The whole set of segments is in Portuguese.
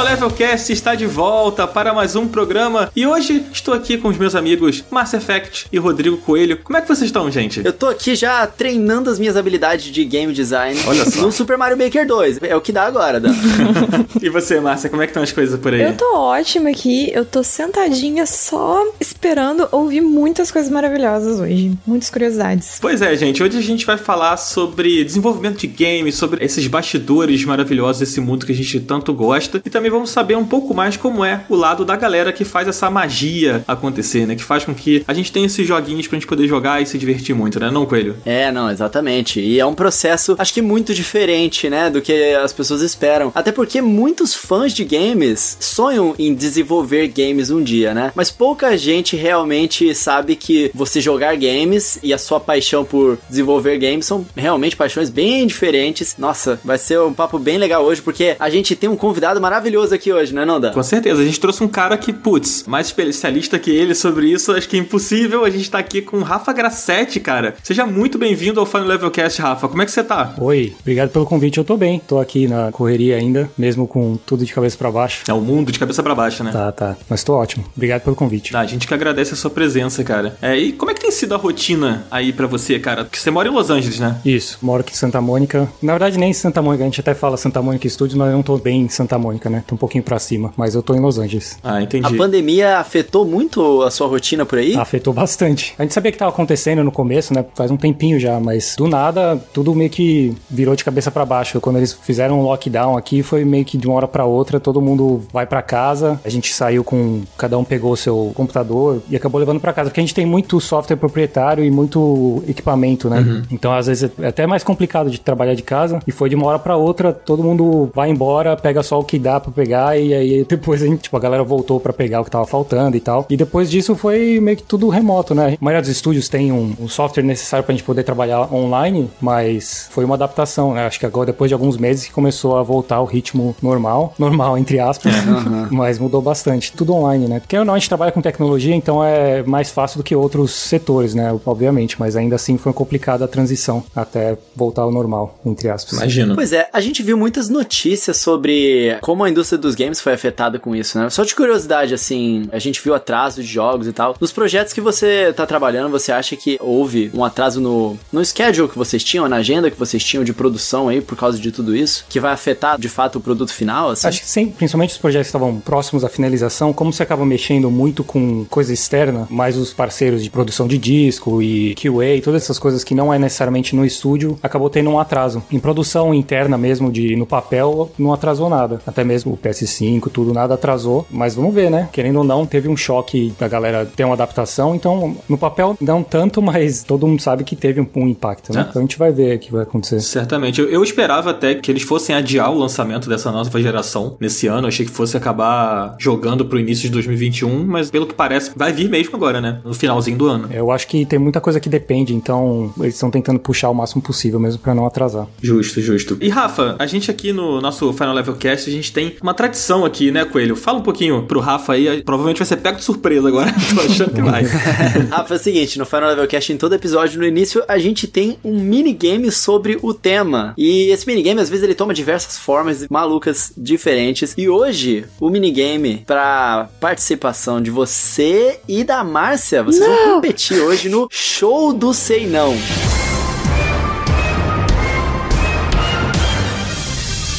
Final Level Cast está de volta para mais um programa e hoje estou aqui com os meus amigos Mass Effect e Rodrigo Coelho. Como é que vocês estão, gente? Eu tô aqui já treinando as minhas habilidades de game design Olha só. no Super Mario Maker 2. É o que dá agora, Dan. e você, Márcia, como é que estão as coisas por aí? Eu tô ótima aqui, eu tô sentadinha só esperando ouvir muitas coisas maravilhosas hoje. Muitas curiosidades. Pois é, gente, hoje a gente vai falar sobre desenvolvimento de games, sobre esses bastidores maravilhosos desse mundo que a gente tanto gosta. E também vamos saber um pouco mais como é o lado da galera que faz essa magia acontecer, né? Que faz com que a gente tenha esses joguinhos pra gente poder jogar e se divertir muito, né? Não, Coelho? É, não, exatamente. E é um processo, acho que muito diferente, né, do que as pessoas esperam. Até porque muitos fãs de games sonham em desenvolver games um dia, né? Mas pouca gente realmente sabe que você jogar games e a sua paixão por desenvolver games são realmente paixões bem diferentes. Nossa, vai ser um papo bem legal hoje, porque a gente tem um convidado maravilhoso aqui hoje, né, Nanda? Com certeza, a gente trouxe um cara que, putz, mais especialista que ele sobre isso, acho que é impossível. A gente tá aqui com o Rafa Grassetti, cara. Seja muito bem-vindo ao Final Level Cast, Rafa. Como é que você tá? Oi, obrigado pelo convite. Eu tô bem. Tô aqui na correria ainda, mesmo com tudo de cabeça para baixo. É o mundo de cabeça para baixo, né? Tá, tá. Mas tô ótimo. Obrigado pelo convite. Ah, a gente que agradece a sua presença, cara. É, e como é que tem sido a rotina aí para você, cara? Porque você mora em Los Angeles, né? Isso, moro aqui em Santa Mônica. Na verdade, nem em Santa Mônica. A gente até fala Santa Mônica Studios, mas eu não tô bem em Santa Mônica, né? Tô um pouquinho pra cima. Mas eu tô em Los Angeles. Ah, entendi. A pandemia afetou muito a sua rotina por aí? Afetou bastante. A gente sabia que tava acontecendo no começo, né? Faz um tempinho já, mas do nada tudo meio que virou de cabeça para baixo. Quando eles fizeram um lockdown aqui, foi meio que de uma hora para outra, todo mundo vai para casa. A gente saiu com cada um pegou o seu computador e acabou levando para casa, porque a gente tem muito software proprietário e muito equipamento, né? Uhum. Então às vezes é até mais complicado de trabalhar de casa e foi de uma hora para outra, todo mundo vai embora, pega só o que dá para pegar e aí depois a gente, tipo, a galera voltou para pegar o que tava faltando e tal. E depois disso foi meio que tudo remoto, né? A maioria dos estúdios tem um, um software necessário pra gente poder trabalhar online, mas foi uma adaptação, né? Acho que agora, depois de alguns meses, que começou a voltar ao ritmo normal. Normal, entre aspas. Uhum. mas mudou bastante. Tudo online, né? Porque não, a gente trabalha com tecnologia, então é mais fácil do que outros setores, né? Obviamente, mas ainda assim foi complicada a transição até voltar ao normal, entre aspas. Imagino. Pois é, a gente viu muitas notícias sobre como a indústria dos games foi afetada com isso, né? Só de curiosidade, assim, a gente viu atraso de jogos e tal. Nos projetos que você tá trabalhando, você acha que houve um atraso no, no schedule que vocês tinham, na agenda que vocês tinham de produção aí por causa de tudo isso? Que vai afetar de fato o produto final? Assim? Acho que sim, principalmente os projetos que estavam próximos à finalização, como você acaba mexendo muito com coisa externa, mais os parceiros de produção de disco e QA, todas essas coisas que não é necessariamente no estúdio, acabou tendo um atraso. Em produção interna mesmo, de no papel, não atrasou nada. Até mesmo o PS5, tudo, nada atrasou. Mas vamos ver, né? Querendo ou não, teve um choque da galera ter uma adaptação. Então, no papel, não tanto, mas todo mundo sabe que teve um, um impacto, né? Ah. Então a gente vai ver o que vai acontecer. Certamente. Eu, eu, esperava até que eles fossem adiar o lançamento dessa nova geração nesse ano. Eu achei que fosse acabar jogando pro início de 2021, mas pelo que parece, vai vir mesmo agora, né? No finalzinho do ano. Eu acho que tem muita coisa que depende, então eles estão tentando puxar o máximo possível mesmo para não atrasar. Justo, justo. E Rafa, a gente aqui no nosso Final Level Cast, a gente tem uma tradição aqui, né, Coelho? Fala um pouquinho pro Rafa aí, provavelmente vai ser pego de surpresa agora. Tô achando que vai. Rafa, é o seguinte, no Final Level Cast, em todo episódio, no início, a gente tem um minigame sobre o tema. E esse minigame, às vezes, ele toma diversas formas malucas diferentes. E hoje, o minigame pra participação de você e da Márcia, vocês Não. vão competir hoje no Show do Sei Não.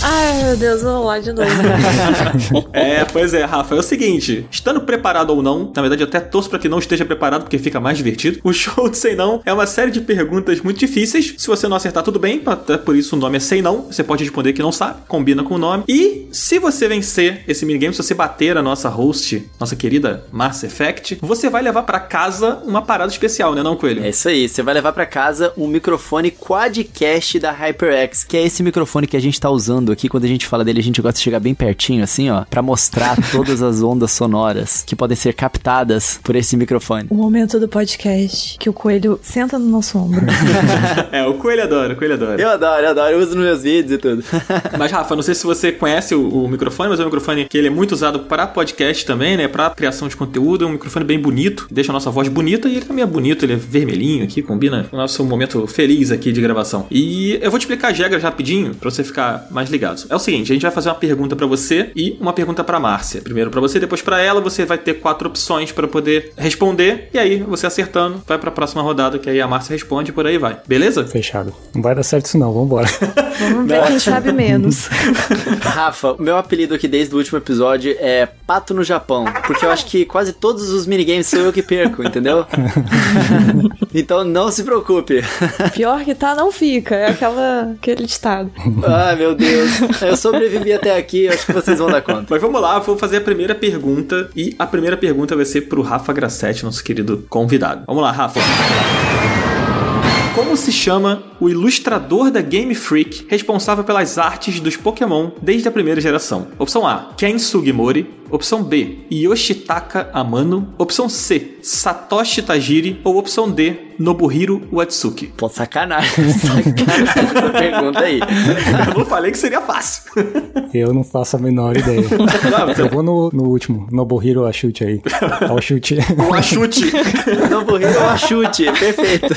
Ai, meu Deus, vamos lá de novo. é, pois é, Rafa. É o seguinte: estando preparado ou não, na verdade, eu até torço para que não esteja preparado, porque fica mais divertido. O show de Sei Não é uma série de perguntas muito difíceis. Se você não acertar, tudo bem, até por isso o nome é Sei Não. Você pode responder que não sabe, combina com o nome. E se você vencer esse minigame, se você bater a nossa host, nossa querida Mass Effect, você vai levar para casa uma parada especial, né, não, Coelho? É isso aí, você vai levar para casa um microfone Quadcast da HyperX, que é esse microfone que a gente tá usando aqui, quando a gente fala dele, a gente gosta de chegar bem pertinho, assim, ó, para mostrar todas as ondas sonoras que podem ser captadas por esse microfone. O momento do podcast que o coelho senta no nosso ombro. é, o coelho adora, o coelho adora. Eu adoro, eu adoro, eu uso nos meus vídeos e tudo. mas, Rafa, não sei se você conhece o, o, microfone, mas é um microfone que ele é muito usado para podcast também, né, para criação de conteúdo, é um microfone bem bonito, deixa a nossa voz bonita e ele também é bonito, ele é vermelhinho aqui, combina com o nosso momento feliz aqui de gravação. E eu vou te explicar as regras rapidinho, pra você ficar mais ligado É o seguinte, a gente vai fazer uma pergunta pra você e uma pergunta pra Márcia. Primeiro pra você, depois pra ela. Você vai ter quatro opções pra poder responder. E aí, você acertando, vai pra próxima rodada, que aí a Márcia responde e por aí vai. Beleza? Fechado. Não vai dar certo isso não, vambora. Vamos ver quem sabe menos. Rafa, o meu apelido aqui desde o último episódio é Pato no Japão. Porque eu acho que quase todos os minigames sou eu que perco, entendeu? então não se preocupe. Pior que tá, não fica. É aquela, aquele estado. Ai, meu Deus. Eu sobrevivi até aqui, acho que vocês vão dar conta. Mas vamos lá, vou fazer a primeira pergunta. E a primeira pergunta vai ser pro Rafa Grassetti, nosso querido convidado. Vamos lá, Rafa. Como se chama o ilustrador da Game Freak responsável pelas artes dos Pokémon desde a primeira geração? Opção A, Ken Sugimori. Opção B, Yoshitaka Amano. Opção C, Satoshi Tajiri. Ou opção D, Nobuhiro Watsuki. Pô, sacanagem. Sacanagem essa pergunta aí. Eu não falei que seria fácil. Eu não faço a menor ideia. Não, Eu vou no, no último, Nobuhiro Achute aí. Ao chute. Um achute. Nobuhiro é um chute, perfeito.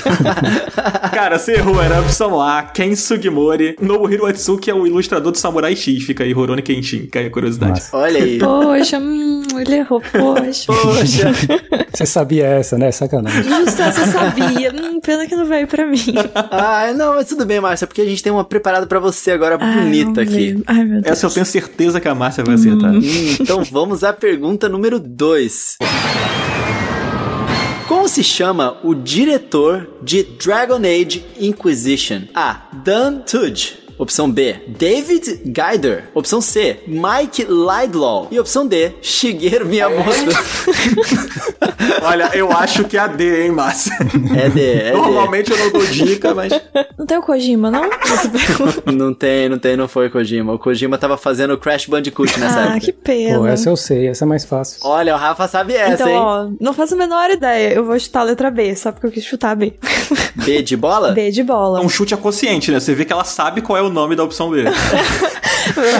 Cara, você errou. Era a opção A, Ken Sugimori. Nobuhiro Watsuki é o ilustrador do Samurai X. Fica aí, Rurouni Kenshin. Que é a curiosidade. Nossa. Olha aí. Poxa, hum, ele errou, poxa. Poxa. Você sabia essa, né? Sacanagem. Justo essa eu sabia. Hum, pena que não veio pra mim. Ah, não, mas tudo bem, Márcia, porque a gente tem uma preparada pra você agora Ai, bonita vamos aqui. Ai, meu Deus. Essa eu tenho certeza que a Márcia vai acertar. Hum, então vamos à pergunta número 2. Como se chama o diretor de Dragon Age Inquisition? A. Dan Tudge. Opção B, David Geider. Opção C, Mike Laidlaw. E opção D, Shigeru Miyamoto. Olha, eu acho que é a D, hein, Márcia? é D, é D. Normalmente eu não dou dica, mas. Não tem o Kojima, não? Não tem, não tem, não foi o Kojima. O Kojima tava fazendo Crash Bandicoot nessa Ah, época. que pena. Pô, essa eu sei, essa é mais fácil. Olha, o Rafa sabe essa, então, hein? ó, não faço a menor ideia. Eu vou chutar a letra B, só porque eu quis chutar B. B de bola? B de É bola. um chute consciente, né? Você vê que ela sabe qual é o nome da opção B.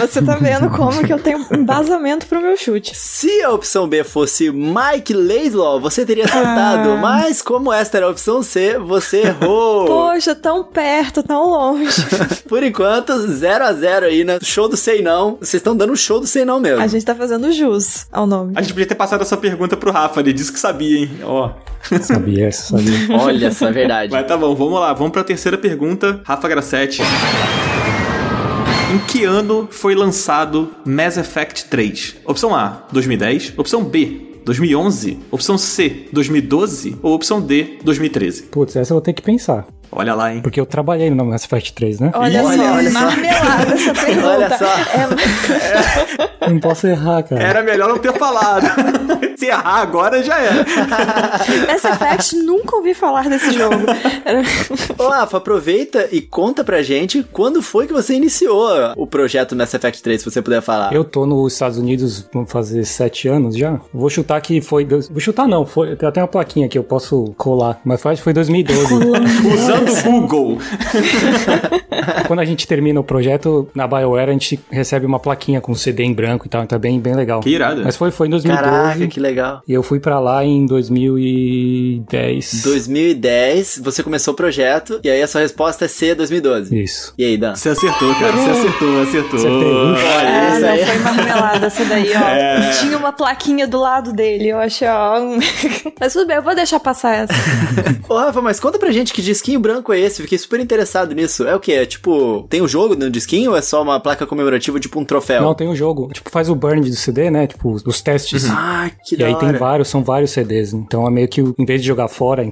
Você tá vendo como que eu tenho embasamento pro meu chute. Se a opção B fosse Mike Laidlaw, você teria acertado. Ah. Mas como esta era a opção C, você errou. Poxa, tão perto, tão longe. Por enquanto, 0 a 0 aí no show do Sei Não. Vocês estão dando show do Sei Não mesmo. A gente tá fazendo jus ao nome. A gente podia ter passado essa pergunta pro Rafa, ele disse que sabia, hein? Ó. Sabia essa, sabia. Olha essa verdade. Mas tá bom, vamos lá, vamos pra terceira pergunta. Rafa Grassetti. Em que ano foi lançado Mass Effect 3? Opção A, 2010. Opção B, 2011. Opção C, 2012. Ou opção D, 2013. Putz, essa eu vou ter que pensar. Olha lá, hein? Porque eu trabalhei no Mass Effect 3, né? Olha, Olha, só, olha só. marmelada essa pergunta. Olha só. É, Não posso errar, cara. Era melhor não ter falado. Se errar agora, já era. Mass Effect, nunca ouvi falar desse jogo. Ô, Rafa, aproveita e conta pra gente quando foi que você iniciou o projeto Mass Effect 3, se você puder falar. Eu tô nos Estados Unidos, vamos fazer sete anos já. Vou chutar que foi. dois- Vou chutar não, foi. Tem até uma plaquinha que eu posso colar, mas que foi 2012. Usando o Google. Quando a gente termina o projeto, na BioWare a gente recebe uma plaquinha com CD em branco e tal, então é bem, bem legal. Que irado. Mas foi, foi em 2012. Caraca, que legal. E eu fui pra lá em 2010. 2010, você começou o projeto, e aí a sua resposta é C, 2012. Isso. E aí, Dan? Você acertou, cara. Você acertou, acertou. Acertei. Olha Ah, isso não, aí. foi marmelada essa daí, ó. Tinha uma plaquinha do lado dele, eu achei, ó. Mas tudo bem, eu vou deixar passar essa. Ô, Rafa, mas conta pra gente que disquinho branco é esse? Fiquei super interessado nisso. É o quê? É tipo, tem um jogo no disquinho ou é só uma placa comemorativa, tipo um troféu? Não, tem um jogo. Tipo, faz o burn do CD, né? Tipo, os testes. Ah, que da aí hora. tem vários, são vários CDs. Então é meio que, em vez de jogar fora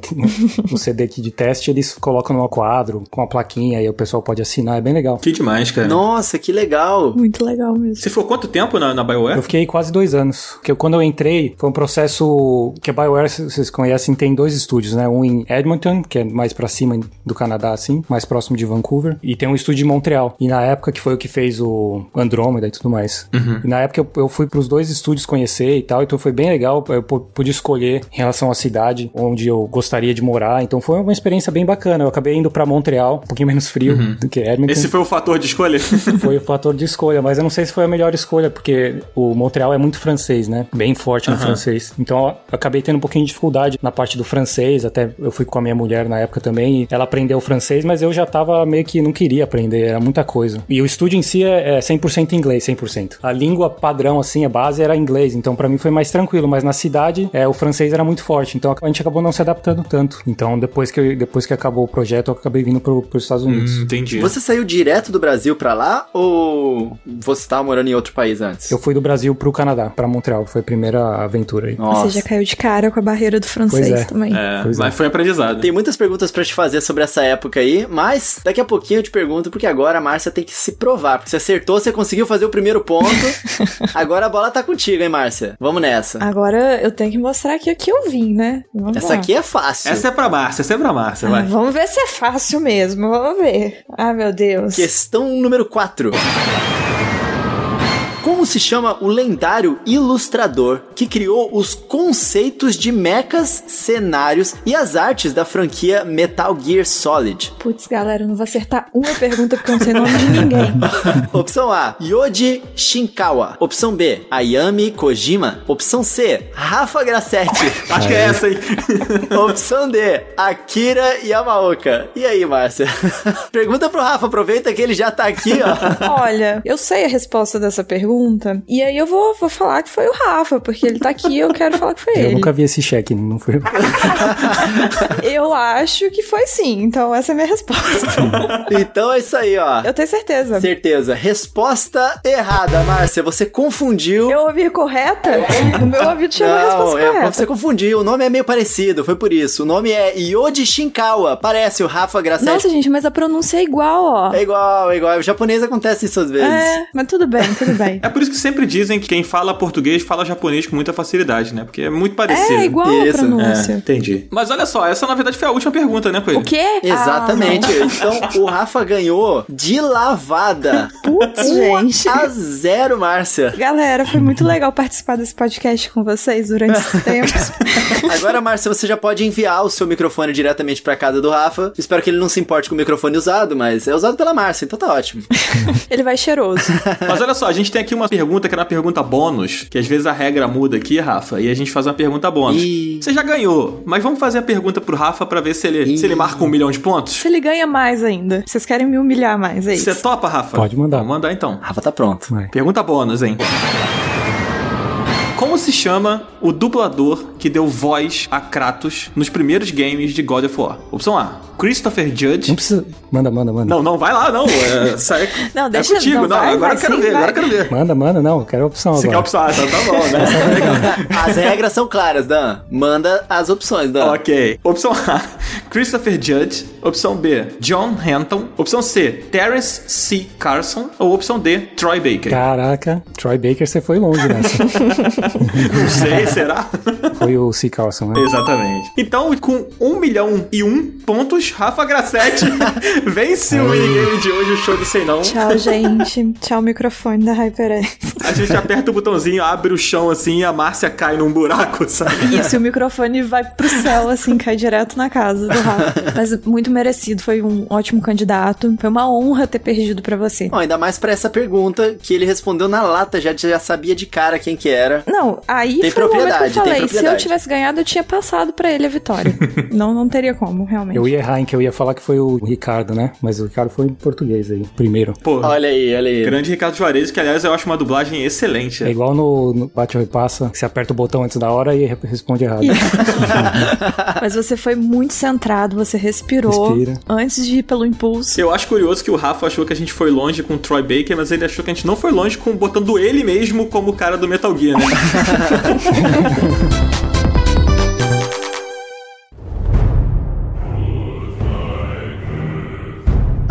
no CD aqui de teste, eles colocam num quadro com a plaquinha e aí o pessoal pode assinar. É bem legal. Que demais, cara. Nossa, que legal. Muito legal mesmo. Você ficou quanto tempo na, na BioWare? Eu fiquei quase dois anos. Porque eu- quando eu entrei, foi um processo que a BioWare, vocês conhecem, tem dois estúdios, né? Um em Edmonton, que é mais pra cima do Canadá, assim, mais próximo de Vancouver. E tem um estúdio em Montreal. E na época que foi o que fez o Andromeda e tudo mais. E na época eu, eu fui pros dois estúdios conhecer e tal, então foi bem legal. Legal, eu pu- pude escolher em relação à cidade onde eu gostaria de morar, então foi uma experiência bem bacana. Eu acabei indo pra Montreal, um pouquinho menos frio do que Edmonton. Esse foi o fator de escolha? foi o fator de escolha, mas eu não sei se foi a melhor escolha, porque o Montreal é muito francês, né? Bem forte no francês. Então eu acabei tendo um pouquinho de dificuldade na parte do francês, até eu fui com a minha mulher na época também, e ela aprendeu o francês, mas eu já tava meio que não queria aprender, era muita coisa. E o estúdio em si é, é 100% inglês, 100%. A língua padrão, assim, a base era inglês, então pra mim foi mais tranquilo, mas na cidade é, o francês era muito forte, então a gente acabou não se adaptando tanto. Então depois que, eu- depois que acabou o projeto, eu acabei vindo pro, pros Estados Unidos. Hum, entendi. Você saiu direto do Brasil pra lá ou você tava morando em outro país antes? Eu fui do Brasil pro Canadá, pra Montreal, foi a primeira aventura aí. Nossa. Você já caiu de cara com a barreira do francês Pois é. também. É, mas é. foi aprendizado. Tem muitas perguntas pra te fazer sobre essa época aí, mas daqui a pouquinho eu te pergunto, porque agora a Márcia tem que se provar. Porque você acertou, você conseguiu fazer o primeiro ponto. agora a bola tá contigo, hein, Márcia? Vamos nessa. Agora eu tenho que mostrar aqui o que eu vim, né? Vamos Essa lá. aqui é fácil. Essa é pra Márcia, essa é pra Márcia, Ah, vai. vamos ver se é fácil mesmo, vamos ver. Ah, meu Deus. Questão número 4. Como se chama o lendário ilustrador que criou os conceitos de mechas, cenários e as artes da franquia Metal Gear Solid? Putz, galera, eu não vou acertar uma pergunta porque eu não sei o nome de ninguém. Opção A, Yoji Shinkawa. Opção B, Ayami Kojima. Opção C, Rafa Grassetti. Acho que é essa aí. Opção D, Akira Yamaoka. E aí, Márcia? Pergunta pro Rafa, aproveita que ele já tá aqui, ó. Olha, eu sei a resposta dessa pergunta. E aí eu vou, vou falar que foi o Rafa, porque ele tá aqui e eu quero falar que foi Eu ele. nunca vi esse cheque, não foi? Eu acho que foi sim, então essa é a minha resposta. Então é isso aí, ó. eu tenho certeza. Certeza. Resposta errada, Márcia. Você confundiu. Eu ouvi correta? No meu ouvido tinha uma Não, resposta é, correta. você confundiu. O nome é meio parecido, foi por isso. O nome é Yoji Shinkawa. Parece o Rafa Grassetti. Nossa, gente, mas a pronúncia é igual, ó. É igual, é igual. O japonês acontece isso às vezes. É, mas tudo bem, tudo bem. É por isso que sempre dizem que quem fala português fala japonês com muita facilidade, né? Porque é muito parecido. É igual Isso, a pronúncia. É, entendi. Mas olha só, essa na verdade foi a última pergunta, né, Coelho? O quê? Exatamente. Ah, então o Rafa ganhou de lavada. Putz, 1 gente. a 0, Márcia. Galera, foi muito legal participar desse podcast com vocês durante esses tempos. Agora, Márcia, você já pode enviar o seu microfone diretamente pra casa do Rafa. Espero que ele não se importe com o microfone usado, mas é usado pela Márcia, então tá ótimo. Ele vai cheiroso. Mas olha só, a gente tem aqui uma pergunta que é uma pergunta bônus, que às vezes a regra muda aqui, Rafa, e a gente faz uma pergunta bônus. Ih. Você já ganhou, mas vamos fazer a pergunta pro Rafa pra ver se ele, se ele marca um milhão de pontos? Se ele ganha mais ainda. Vocês querem me humilhar mais, é isso? Você topa, Rafa? Pode mandar. Vamos mandar então. Rafa tá pronto. Vai. Pergunta bônus, hein? Como se chama o dublador que deu voz a Kratos nos primeiros games de God of War? Opção A, Christopher Judge. Não precisa. Manda, manda, manda. Não, não, vai lá, não. É, sai, Não, é deixa- contigo. não, Não, vai, agora vai eu quero sim, ver, vai. agora eu quero ver. Manda, manda, não. Quero a opção Você quer agora. opção? Ah, então tá bom, né? As regras são claras, Dan. Manda as opções, Dan. ok. Opção A, Christopher Judge. Opção B, John Hampton. Opção C, Terence C. Carson. Ou opção D, Troy Baker. Caraca, Troy Baker, você foi longe nessa. Não sei, será? foi o C. Carlson, né? Exatamente. Então, com 1 milhão e 1 pontos, Rafa Grassetti vence o minigame de hoje, o show do Sei Não. Tchau, gente. Tchau, microfone da HyperX. A gente aperta o botãozinho, abre o chão assim e a Márcia cai num buraco, sabe? Isso, e o microfone vai pro céu, assim, cai direto na casa do Rafa. Mas muito merecido, foi um ótimo candidato. Foi uma honra ter perdido pra você. Bom, ainda mais pra essa pergunta que ele respondeu na lata, já, já sabia de cara quem que era. Não, aí Tem foi o momento que eu falei, se eu tivesse ganhado, eu tinha passado pra ele a vitória. não, não teria como, realmente. Eu ia errar em que eu ia falar que foi o Ricardo, né? Mas o Ricardo foi em português aí, primeiro. Pô, Olha aí, olha aí. grande Ricardo Juarez, que aliás eu acho uma dublagem excelente. É igual no, no Bate ou Repassa, que você aperta o botão antes da hora e re- responde errado. Mas você foi muito centrado, você respirou Respira. antes de ir pelo impulso. Eu acho curioso que o Rafa achou que a gente foi longe com o Troy Baker, mas ele achou que a gente não foi longe com botando ele mesmo como o cara do Metal Gear, né? Ha ha ha ha ha!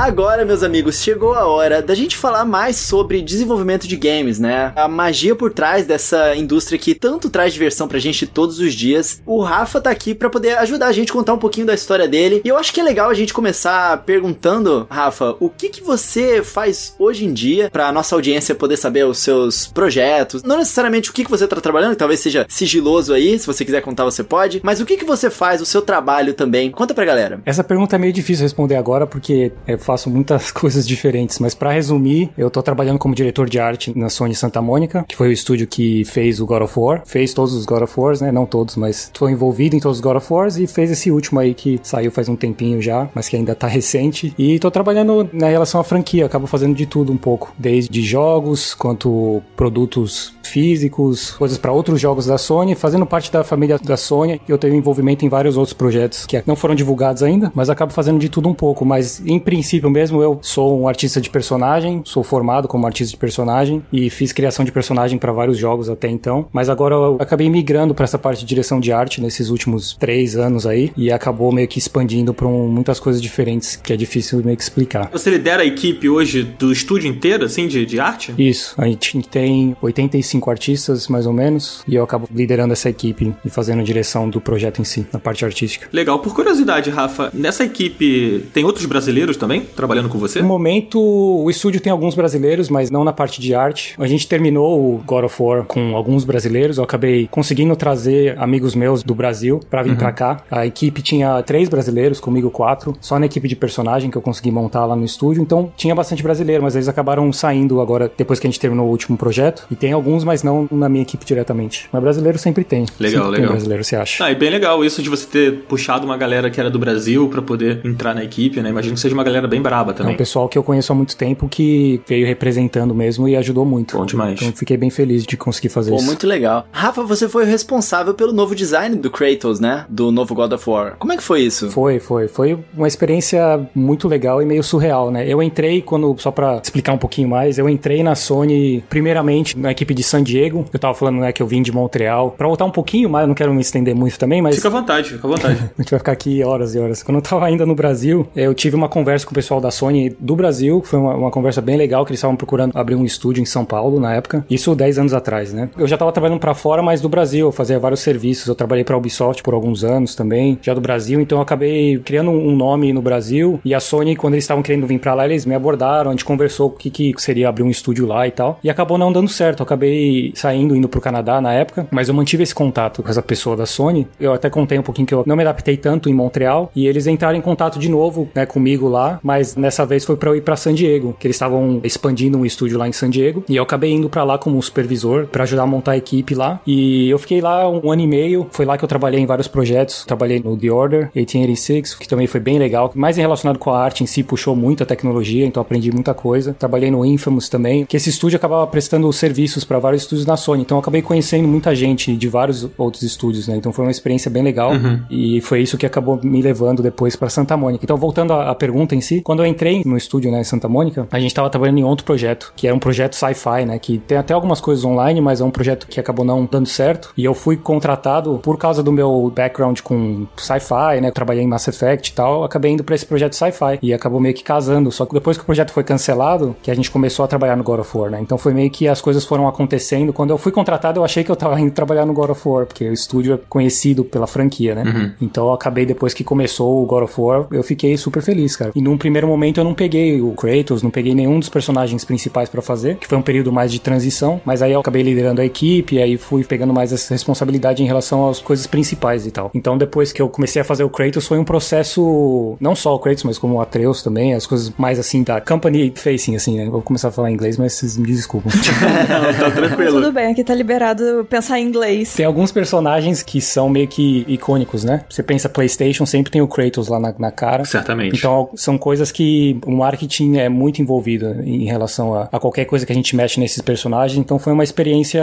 Agora, meus amigos, chegou a hora da gente falar mais sobre desenvolvimento de games, né? A magia por trás dessa indústria que tanto traz diversão pra gente todos os dias. O Rafa tá aqui para poder ajudar a gente a contar um pouquinho da história dele. E eu acho que é legal a gente começar perguntando, Rafa, o que que você faz hoje em dia pra nossa audiência poder saber os seus projetos? Não necessariamente o que que você tá trabalhando, que talvez seja sigiloso aí, se você quiser contar você pode, mas o que que você faz, o seu trabalho também? Conta pra galera. Essa pergunta é meio difícil responder agora porque eu faço muitas coisas diferentes, mas para resumir, eu tô trabalhando como diretor de arte na Sony Santa Mônica, que foi o estúdio que fez o God of War, fez todos os God of Wars, né? Não todos, mas tô envolvido em todos os God of Wars e fez esse último aí que saiu faz um tempinho já, mas que ainda tá recente. E tô trabalhando na relação à franquia, acabo fazendo de tudo um pouco, desde jogos quanto produtos físicos, coisas para outros jogos da Sony, fazendo parte da família da Sony. Eu tenho envolvimento em vários outros projetos que não foram divulgados ainda, mas acabo fazendo de tudo um pouco. Mas em princípio mesmo, eu sou um artista de personagem, sou formado como artista de personagem e fiz criação de personagem para vários jogos até então. Mas agora eu acabei migrando para essa parte de direção de arte nesses últimos três anos aí e acabou meio que expandindo para um, muitas coisas diferentes que é difícil meio que explicar. Você lidera a equipe hoje do estúdio inteiro, assim, de, de arte? Isso, a gente tem 85 artistas mais ou menos e eu acabo liderando essa equipe e fazendo direção do projeto em si, na parte artística. Legal. Por curiosidade, Rafa, nessa equipe tem outros brasileiros também trabalhando com você? No momento, o estúdio tem alguns brasileiros, mas não na parte de arte. A gente terminou o God of War com alguns brasileiros. Eu acabei conseguindo trazer amigos meus do Brasil para vir uhum. para cá. A equipe tinha três brasileiros, comigo quatro. Só na equipe de personagem que eu consegui montar lá no estúdio. Então tinha bastante brasileiro, mas eles acabaram saindo agora depois que a gente terminou o último projeto. E tem alguns, mas não na minha equipe diretamente. Mas brasileiro sempre tem. Legal, sempre legal. Tem brasileiro, você acha? Ah, e bem legal isso de você ter puxado uma galera que era do Brasil para poder entrar na equipe, né? Imagino que seja uma galera bem braba também. É um pessoal que eu conheço há muito tempo que veio representando mesmo e ajudou muito. Bom demais. Então fiquei bem feliz de conseguir fazer Pô, isso. muito legal. Rafa, você foi o responsável pelo novo design do Kratos, né? Do novo God of War. Como é que foi isso? Foi, foi. Foi uma experiência muito legal e meio surreal, né? Eu entrei quando, só para explicar um pouquinho mais, eu entrei na Sony primeiramente na equipe de San Diego. Eu tava falando, né, que eu vim de Montreal. Pra voltar um pouquinho mais, eu não quero me estender muito também, mas... Fica à vontade, fica à vontade. a gente vai ficar aqui horas e horas. Quando eu tava ainda no Brasil, eu tive uma conversa com o pessoal da Sony do Brasil, foi uma, uma conversa bem legal, que eles estavam procurando abrir um estúdio em São Paulo na época. Isso 10 anos atrás, né? Eu já tava trabalhando para fora, mas do Brasil, eu fazia vários serviços. Eu trabalhei pra Ubisoft por alguns anos também, já do Brasil, então eu acabei criando um nome no Brasil. E a Sony, quando eles estavam querendo vir pra lá, eles me abordaram, a gente conversou o que, que seria abrir um estúdio lá e tal. E acabou não dando certo. Eu acabei saindo, indo pro Canadá na época, mas eu mantive esse contato com essa pessoa da Sony. Eu até contei um pouquinho que eu não me adaptei tanto em Montreal e eles entraram em contato de novo, né, comigo lá, mas nessa vez foi para eu ir para San Diego, que eles estavam expandindo um estúdio lá em San Diego, e eu acabei indo para lá como supervisor para ajudar a montar a equipe lá. E eu fiquei lá um ano e meio, foi lá que eu trabalhei em vários projetos. Trabalhei no The Order 1886, que também foi bem legal, mais relacionado com a arte em si, puxou muito a tecnologia, então aprendi muita coisa. Trabalhei no Infamous também, que esse estúdio acabava prestando serviços para vários estúdios na Sony, então eu acabei conhecendo muita gente de vários outros estúdios, né? Então foi uma experiência bem legal uhum. e foi isso que acabou me levando depois para Santa Mônica. Então voltando à, pergunta em si, quando eu entrei no estúdio, né, em Santa Mônica, a gente estava trabalhando em outro projeto, que era um projeto sci-fi, né, que tem até algumas coisas online, mas é um projeto que acabou não dando certo. E eu fui contratado por causa do meu background com sci-fi, né, trabalhei em Mass Effect e tal, acabei indo para esse projeto sci-fi e acabou meio que casando. Só que depois que o projeto foi cancelado, que a gente começou a trabalhar no God of War, né? Então foi meio que as coisas foram acontecendo. Quando eu fui contratado, eu achei que eu tava indo trabalhar no God of War, porque o estúdio é conhecido pela franquia, né? Uhum. Então eu acabei, depois que começou o God of War, eu fiquei super feliz, cara. E num primeiro momento eu não peguei o Kratos, não peguei nenhum dos personagens principais para fazer, que foi um período mais de transição, mas aí eu acabei liderando a equipe, e aí fui pegando mais essa responsabilidade em relação às coisas principais e tal. Então depois que eu comecei a fazer o Kratos, foi um processo, não só o Kratos, mas como o Atreus também, as coisas mais assim da company facing, assim, né? Vou começar a falar inglês, mas vocês me desculpam. não, tá tranquilo. Tudo bem, aqui tá liberado pensar em inglês. Tem alguns personagens que são meio que icônicos, né? Você pensa PlayStation, sempre tem o Kratos lá na, na cara. Certamente. Então são coisas que o marketing é muito envolvido em relação a, a, qualquer coisa que a gente mexe nesses personagens. Então foi uma experiência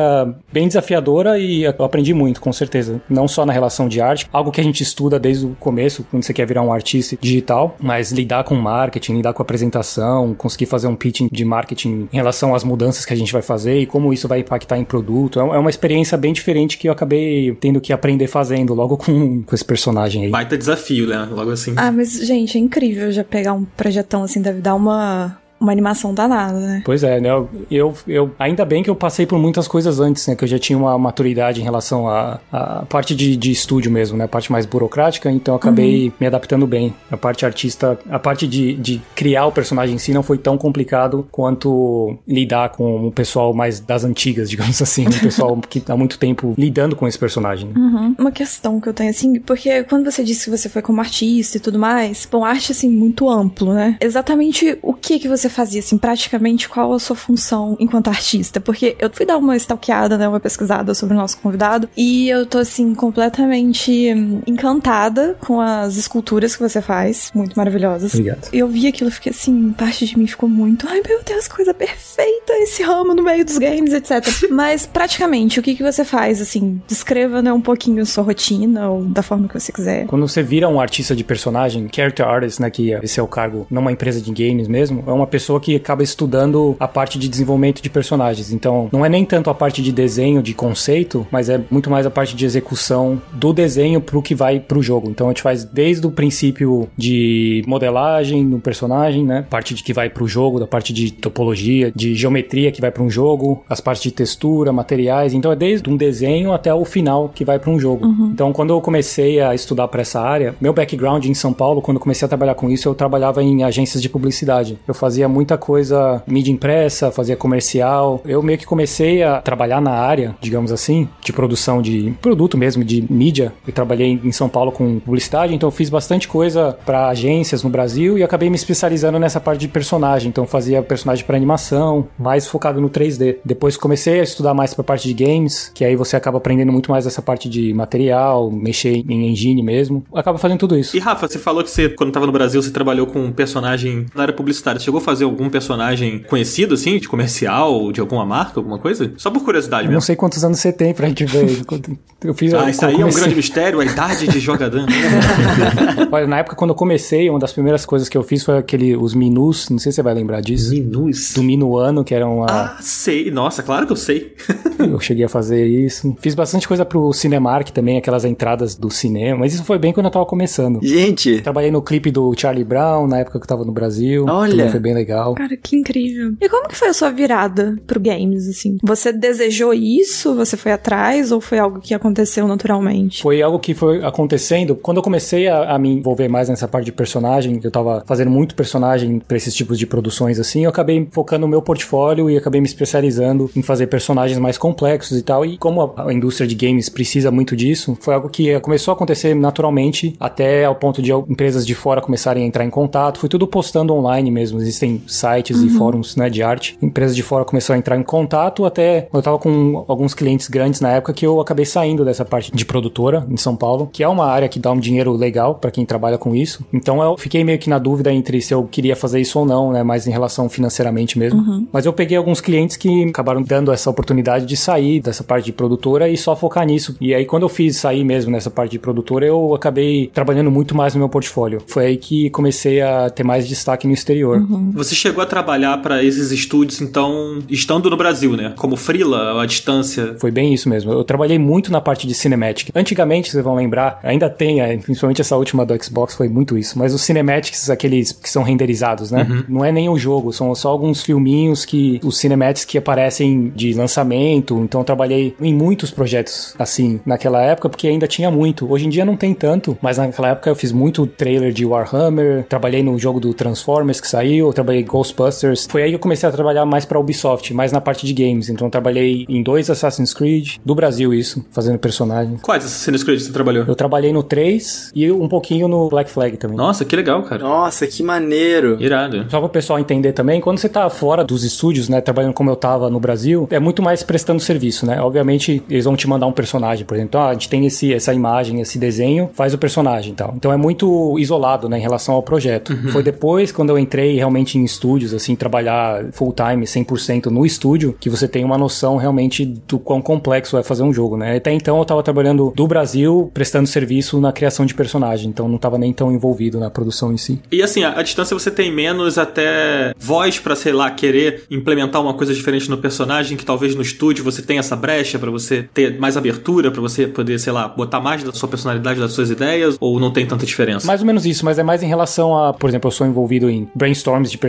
bem desafiadora e eu aprendi muito, com certeza. Não só na relação de arte, algo que a gente estuda desde o começo, quando você quer virar um artista digital, mas lidar com marketing, lidar com apresentação, conseguir fazer um pitching de marketing em relação às mudanças que a gente vai fazer e como isso vai impactar em produto. É, é uma experiência bem diferente que eu acabei tendo que aprender fazendo logo com, com esse personagem aí. Baita desafio, né? Logo assim. Ah, mas, gente, é incrível já pegar um Um projetão assim deve dar uma uma animação danada, né? Pois é, né? Eu, eu, ainda bem que eu passei por muitas coisas antes, né? Que eu já tinha uma maturidade em relação à, à parte de, de estúdio mesmo, né? A parte mais burocrática, então eu acabei uhum. me adaptando bem. A parte artista, a parte de, de criar o personagem em si não foi tão complicado quanto lidar com o pessoal mais das antigas, digamos assim. O pessoal que há muito tempo lidando com esse personagem. Uhum. Uma questão que eu tenho, assim, porque quando você disse que você foi como artista e tudo mais, bom, arte, assim, muito amplo, né? Exatamente o que que você você fazia, assim, praticamente qual a sua função enquanto artista? Porque eu fui dar uma stalkeada, né, uma pesquisada sobre o nosso convidado, e eu tô, assim, completamente encantada com as esculturas que você faz, muito maravilhosas. Obrigado. Eu vi aquilo, fiquei assim, parte de mim ficou muito, ai meu Deus, coisa perfeita, esse ramo no meio dos games, etc. Mas, praticamente, o que que você faz, assim? Descreva, né, um pouquinho a sua rotina, ou da forma que você quiser. Quando você vira um artista de personagem, character artist, né, que esse é o cargo numa empresa de games mesmo, é uma pessoa pessoa que acaba estudando a parte de desenvolvimento de personagens. Então, não é nem tanto a parte de desenho, de conceito, mas é muito mais a parte de execução do desenho pro que vai pro jogo. Então, a gente faz desde o princípio de modelagem no personagem, né? Parte de que vai pro jogo, da parte de topologia, de geometria que vai para um jogo, as partes de textura, materiais. Então, é desde um desenho até o final que vai para um jogo. Uhum. Então, quando eu comecei a estudar para essa área, meu background em São Paulo, quando eu comecei a trabalhar com isso, eu trabalhava em agências de publicidade. Eu fazia muita coisa mídia impressa, fazia comercial. Eu meio que comecei a trabalhar na área, digamos assim, de produção de produto mesmo, de mídia. Eu trabalhei em São Paulo com publicidade, então eu fiz bastante coisa para agências no Brasil e acabei me especializando nessa parte de personagem. Então fazia personagem para animação, mais focado no 3D. Depois comecei a estudar mais para parte de games, que aí você acaba aprendendo muito mais essa parte de material, mexer em engine mesmo. Acaba fazendo tudo isso. E Rafa, você falou que você quando estava no Brasil você trabalhou com um personagem na área publicitária. Chegou a fazer algum personagem conhecido, assim, de comercial, de alguma marca, alguma coisa? Só por curiosidade mesmo. Não sei quantos anos você tem pra gente ver. Eu fiz Ah, isso aí comecei... é um grande mistério, a idade de jogador. Olha, na época quando eu comecei, uma das primeiras coisas que eu fiz foi aquele, os minus, não sei se você vai lembrar disso. Minus? Do Minuano, que eram a... Ah, sei. Nossa, claro que eu sei. eu cheguei a fazer isso. Fiz bastante coisa pro Cinemark também, aquelas entradas do cinema, mas isso foi bem quando eu tava começando. Gente! Trabalhei no clipe do Charlie Brown, na época que eu tava no Brasil. Olha! Também foi bem legal. Cara, que incrível. E como que foi a sua virada pro games, assim? Você desejou isso? Você foi atrás? Ou foi algo que aconteceu naturalmente? Foi algo que foi acontecendo. Quando eu comecei a, a me envolver mais nessa parte de personagem, eu tava fazendo muito personagem pra esses tipos de produções, assim, eu acabei focando no meu portfólio e acabei me especializando em fazer personagens mais complexos e tal. E como a, a indústria de games precisa muito disso, foi algo que começou a acontecer naturalmente até ao ponto de empresas de fora começarem a entrar em contato. Foi tudo postando online mesmo. Existem sites uhum. e fóruns né, de arte. Empresas de fora começaram a entrar em contato, até eu tava com alguns clientes grandes na época que eu acabei saindo dessa parte de produtora em São Paulo, que é uma área que dá um dinheiro legal para quem trabalha com isso. Então eu fiquei meio que na dúvida entre se eu queria fazer isso ou não, né, mais em relação financeiramente mesmo. Uhum. Mas eu peguei alguns clientes que acabaram dando essa oportunidade de sair dessa parte de produtora e só focar nisso. E aí quando eu fiz sair mesmo nessa parte de produtora, eu acabei trabalhando muito mais no meu portfólio. Foi aí que comecei a ter mais destaque no exterior. Uhum. Você chegou a trabalhar para esses estúdios, então, estando no Brasil, né? Como freela, à distância. Foi bem isso mesmo. Eu trabalhei muito na parte de cinematic. Antigamente, vocês vão lembrar, ainda tem, é, principalmente essa última do Xbox foi muito isso, mas os cinematics, aqueles que são renderizados, né? Uhum. Não é nem o jogo, são só alguns filminhos que, os cinematics que aparecem de lançamento. Então, eu trabalhei em muitos projetos assim naquela época, porque ainda tinha muito. Hoje em dia não tem tanto, mas naquela época eu fiz muito trailer de Warhammer, trabalhei no jogo do Transformers que saiu, trabalhei Ghostbusters. Foi aí que eu comecei a trabalhar mais para Ubisoft, mais na parte de games. Então trabalhei em dois Assassin's Creed, do Brasil isso, fazendo personagem. Quais Assassin's Creed você trabalhou? Eu trabalhei no 3 e um pouquinho no Black Flag também. Nossa, que legal, cara. Nossa, que maneiro. Irado. Só para o pessoal entender também, quando você tá fora dos estúdios, né, trabalhando como eu tava no Brasil, é muito mais prestando serviço, né? Obviamente, eles vão te mandar um personagem, por exemplo. Ah, a gente tem esse, essa imagem, esse desenho, faz o personagem e tal. Então é muito isolado, né, em relação ao projeto. Uhum. Foi depois, quando eu entrei realmente em estúdios, assim, trabalhar full time, 100% no estúdio, que você tem uma noção realmente do quão complexo é fazer um jogo, né? Até então eu tava trabalhando do Brasil, prestando serviço na criação de personagem, então não tava nem tão envolvido na produção em si. E assim, a, a distância você tem menos até voz para sei lá, querer implementar uma coisa diferente no personagem, que talvez no estúdio você tenha essa brecha para você ter mais abertura, para você poder, sei lá, botar mais da sua personalidade, das suas ideias, ou não tem tanta diferença? Mais ou menos isso, mas é mais em relação a, por exemplo, eu sou envolvido em brainstorms de personagens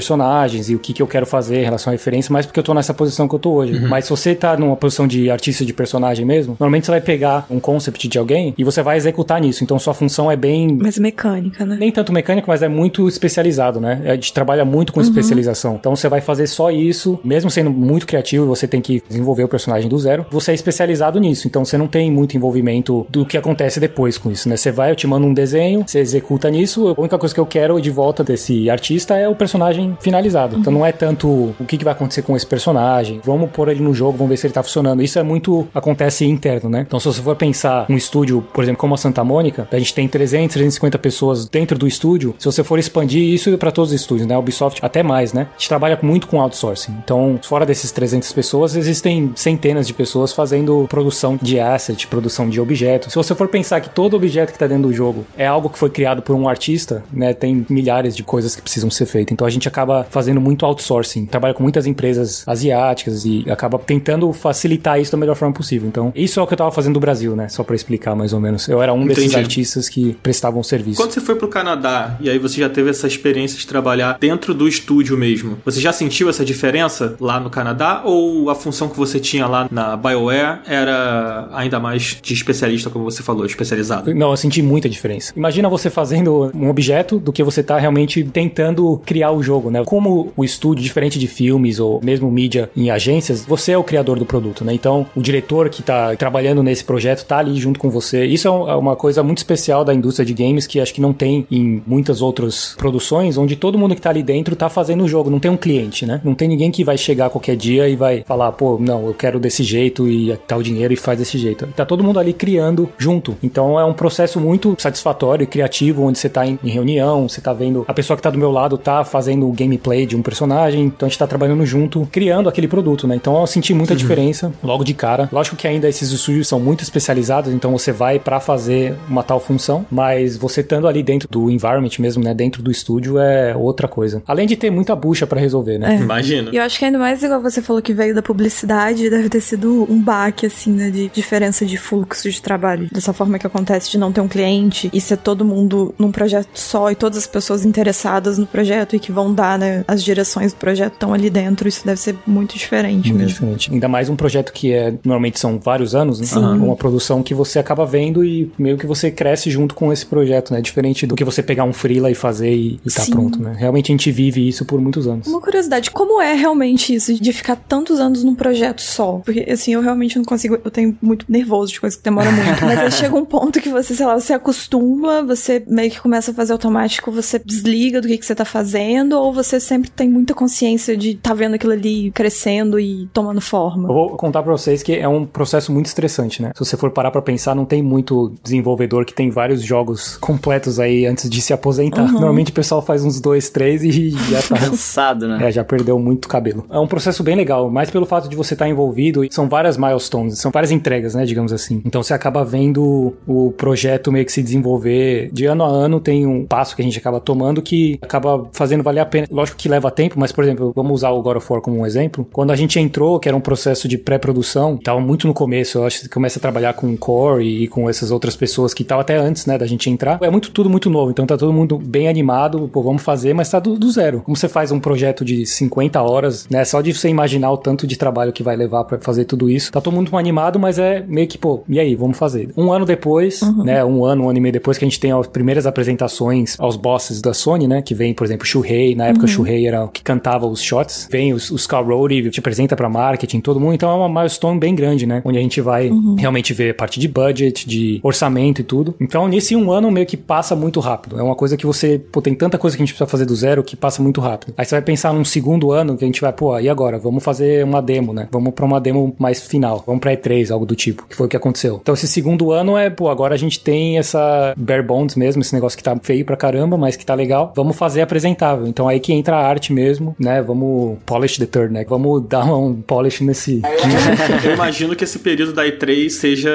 e o que, que eu quero fazer em relação à referência, mais porque eu tô nessa posição que eu tô hoje. Uhum. Mas se você tá numa posição de artista de personagem mesmo, normalmente você vai pegar um concept de alguém e você vai executar nisso. Então sua função é bem. Mais mecânica, né? Nem tanto mecânica, mas é muito especializado, né? A gente trabalha muito com uhum. especialização. Então você vai fazer só isso, mesmo sendo muito criativo, você tem que desenvolver o personagem do zero, você é especializado nisso. Então você não tem muito envolvimento do que acontece depois com isso, né? Você vai, eu te mando um desenho, você executa nisso, a única coisa que eu quero de volta desse artista é o personagem finalizado. Uhum. Então não é tanto o que, que vai acontecer com esse personagem, vamos pôr ele no jogo, vamos ver se ele tá funcionando. Isso é muito, acontece interno, né? Então se você for pensar um estúdio, por exemplo, como a Santa Mônica, a gente tem 300, 350 pessoas dentro do estúdio, se você for expandir isso para todos os estúdios, né? Ubisoft até mais, né? A gente trabalha muito com outsourcing. Então, fora desses 300 pessoas, existem centenas de pessoas fazendo produção de asset, produção de objetos. Se você for pensar que todo objeto que está dentro do jogo é algo que foi criado por um artista, né? Tem milhares de coisas que precisam ser feitas. Então, a gente acaba fazendo muito outsourcing. Trabalha com muitas empresas asiáticas e acaba tentando facilitar isso da melhor forma possível. Então, isso é o que eu estava fazendo no Brasil, né? Só para explicar mais ou menos. Eu era um Entendi. desses artistas que prestavam serviço. Quando você foi pro Canadá e aí você já teve essa experiência de trabalhar dentro do estúdio mesmo, você já sentiu essa diferença lá no Canadá ou a função que você tinha lá na BioWare era ainda mais de especialista, como você falou, especializado? Não, eu senti muita diferença. Imagina você fazendo um objeto do que você tá realmente tentando criar o jogo, né? Como o estúdio, diferente de filmes ou mesmo mídia em agências, você é o criador do produto, né? Então, o diretor que tá trabalhando nesse projeto tá ali junto com você. Isso é, é uma coisa muito especial da indústria de games que acho que não tem em muitas outras produções, onde todo mundo que tá ali dentro tá fazendo o jogo, não tem um cliente, né? Não tem ninguém que vai chegar qualquer dia e vai falar, pô, não, eu quero desse jeito e tá o dinheiro e faz desse jeito. Tá todo mundo ali criando junto. Então é um processo muito satisfatório e criativo, onde você tá em, reunião, você tá vendo a pessoa que tá do meu lado tá fazendo o gameplay de um personagem, então a gente tá trabalhando junto, criando aquele produto, né? Então eu senti muita uhum. diferença logo de cara. Lógico que ainda esses estúdios são muito especializados, então você vai para fazer uma tal função, mas você estando ali dentro do environment mesmo, né, dentro do estúdio é outra coisa. Além de ter muita bucha para resolver, né? É. Imagina. E eu acho que ainda mais igual você falou que veio da publicidade, deve ter sido um baque assim, né, de diferença de fluxo de trabalho, dessa forma que acontece de não ter um cliente e ser todo mundo num projeto só e todas as pessoas interessadas no projeto e que vão dar, né, as direções do projeto estão ali dentro, isso deve ser muito diferente muito mesmo. diferente. Ainda mais um projeto que é normalmente são vários anos, né? Sim. Uma produção que você acaba vendo e meio que você cresce junto com esse projeto, né? Diferente do que você pegar um freela e fazer e, e tá Sim. pronto, né? Realmente a gente vive isso por muitos anos. Uma curiosidade, como é realmente isso de ficar tantos anos num projeto só? Porque assim, eu realmente não consigo, eu tenho muito nervoso de coisa que demora muito, mas aí chega um ponto que você, sei lá, você acostuma, você meio que começa a fazer automático, você desliga do que, que você tá fazendo ou você sempre tem muita consciência de tá vendo aquilo ali crescendo e tomando forma? Eu vou contar para vocês que é um processo muito estressante, né? Se você for parar para pensar, não tem muito desenvolvedor que tem vários jogos completos aí antes de se aposentar. Uhum. Normalmente o pessoal faz uns dois, três e já tá cansado, né? É, já perdeu muito cabelo. É um processo bem legal, mais pelo fato de você estar tá envolvido, são várias milestones, são várias entregas, né, digamos assim. Então você acaba vendo o projeto meio que se desenvolver de ano a ano, tem um passo que a gente acaba tomando que acaba fazendo valer a pena. Lógico que leva tempo, mas por exemplo, vamos usar o God of War como um exemplo. Quando a gente entrou, que era um processo de pré-produção, tava muito no começo, eu acho que começa a trabalhar com o Core e com essas outras pessoas que estavam até antes, né, da gente entrar. É muito tudo muito novo, então tá todo mundo bem animado, pô, vamos fazer, mas tá do, do zero. Como você faz um projeto de 50 horas, né, só de você imaginar o tanto de trabalho que vai levar para fazer tudo isso, tá todo mundo animado, mas é meio que, pô, e aí, vamos fazer. Um ano depois, uhum. né, um ano, um ano e meio depois que a gente tem as primeiras apresentações aos bosses da Sony, né, que vem, por exemplo, Shuhei, na época uhum. Shuhei era o que cantava os shots, vem os, os Carl Rohde, te apresenta para marketing, todo mundo, então é uma milestone bem grande, né, onde a gente vai uhum. realmente ver a parte de budget, de orçamento e tudo. Então, nesse um ano meio que passa muito rápido. É uma coisa que você, pô, tem tanta coisa que a gente precisa fazer do zero que passa muito rápido. Aí você vai pensar num segundo ano que a gente vai, pô, e agora? Vamos fazer uma demo, né? Vamos para uma demo mais final. Vamos pra E3, algo do tipo, que foi o que aconteceu. Então, esse segundo ano é, pô, agora a gente tem essa bare bones mesmo, esse negócio que tá feio pra caramba, mas que tá legal. Vamos fazer apresentável. Então, aí aí que entra a arte mesmo, né? Vamos polish the turd, né? Vamos dar um polish nesse. eu imagino que esse período da E3 seja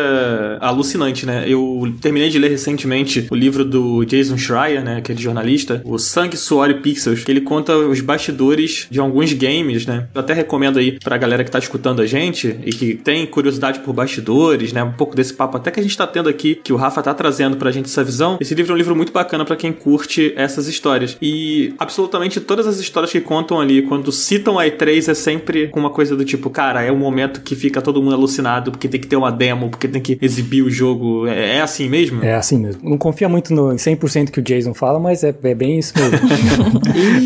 alucinante, né? Eu terminei de ler recentemente o livro do Jason Schreier, né? Aquele jornalista, o Sangue, Suor e Pixels, que ele conta os bastidores de alguns games, né? Eu até recomendo aí pra galera que tá escutando a gente e que tem curiosidade por bastidores, né? Um pouco desse papo até que a gente tá tendo aqui, que o Rafa tá trazendo pra gente essa visão. Esse livro é um livro muito bacana para quem curte essas histórias. E absolutamente todas as histórias que contam ali, quando citam a E3, é sempre com uma coisa do tipo, cara, é o momento que fica todo mundo alucinado porque tem que ter uma demo, porque tem que exibir o jogo. É, é assim mesmo? É assim mesmo. Não confia muito no 100% que o Jason fala, mas é, é bem isso mesmo.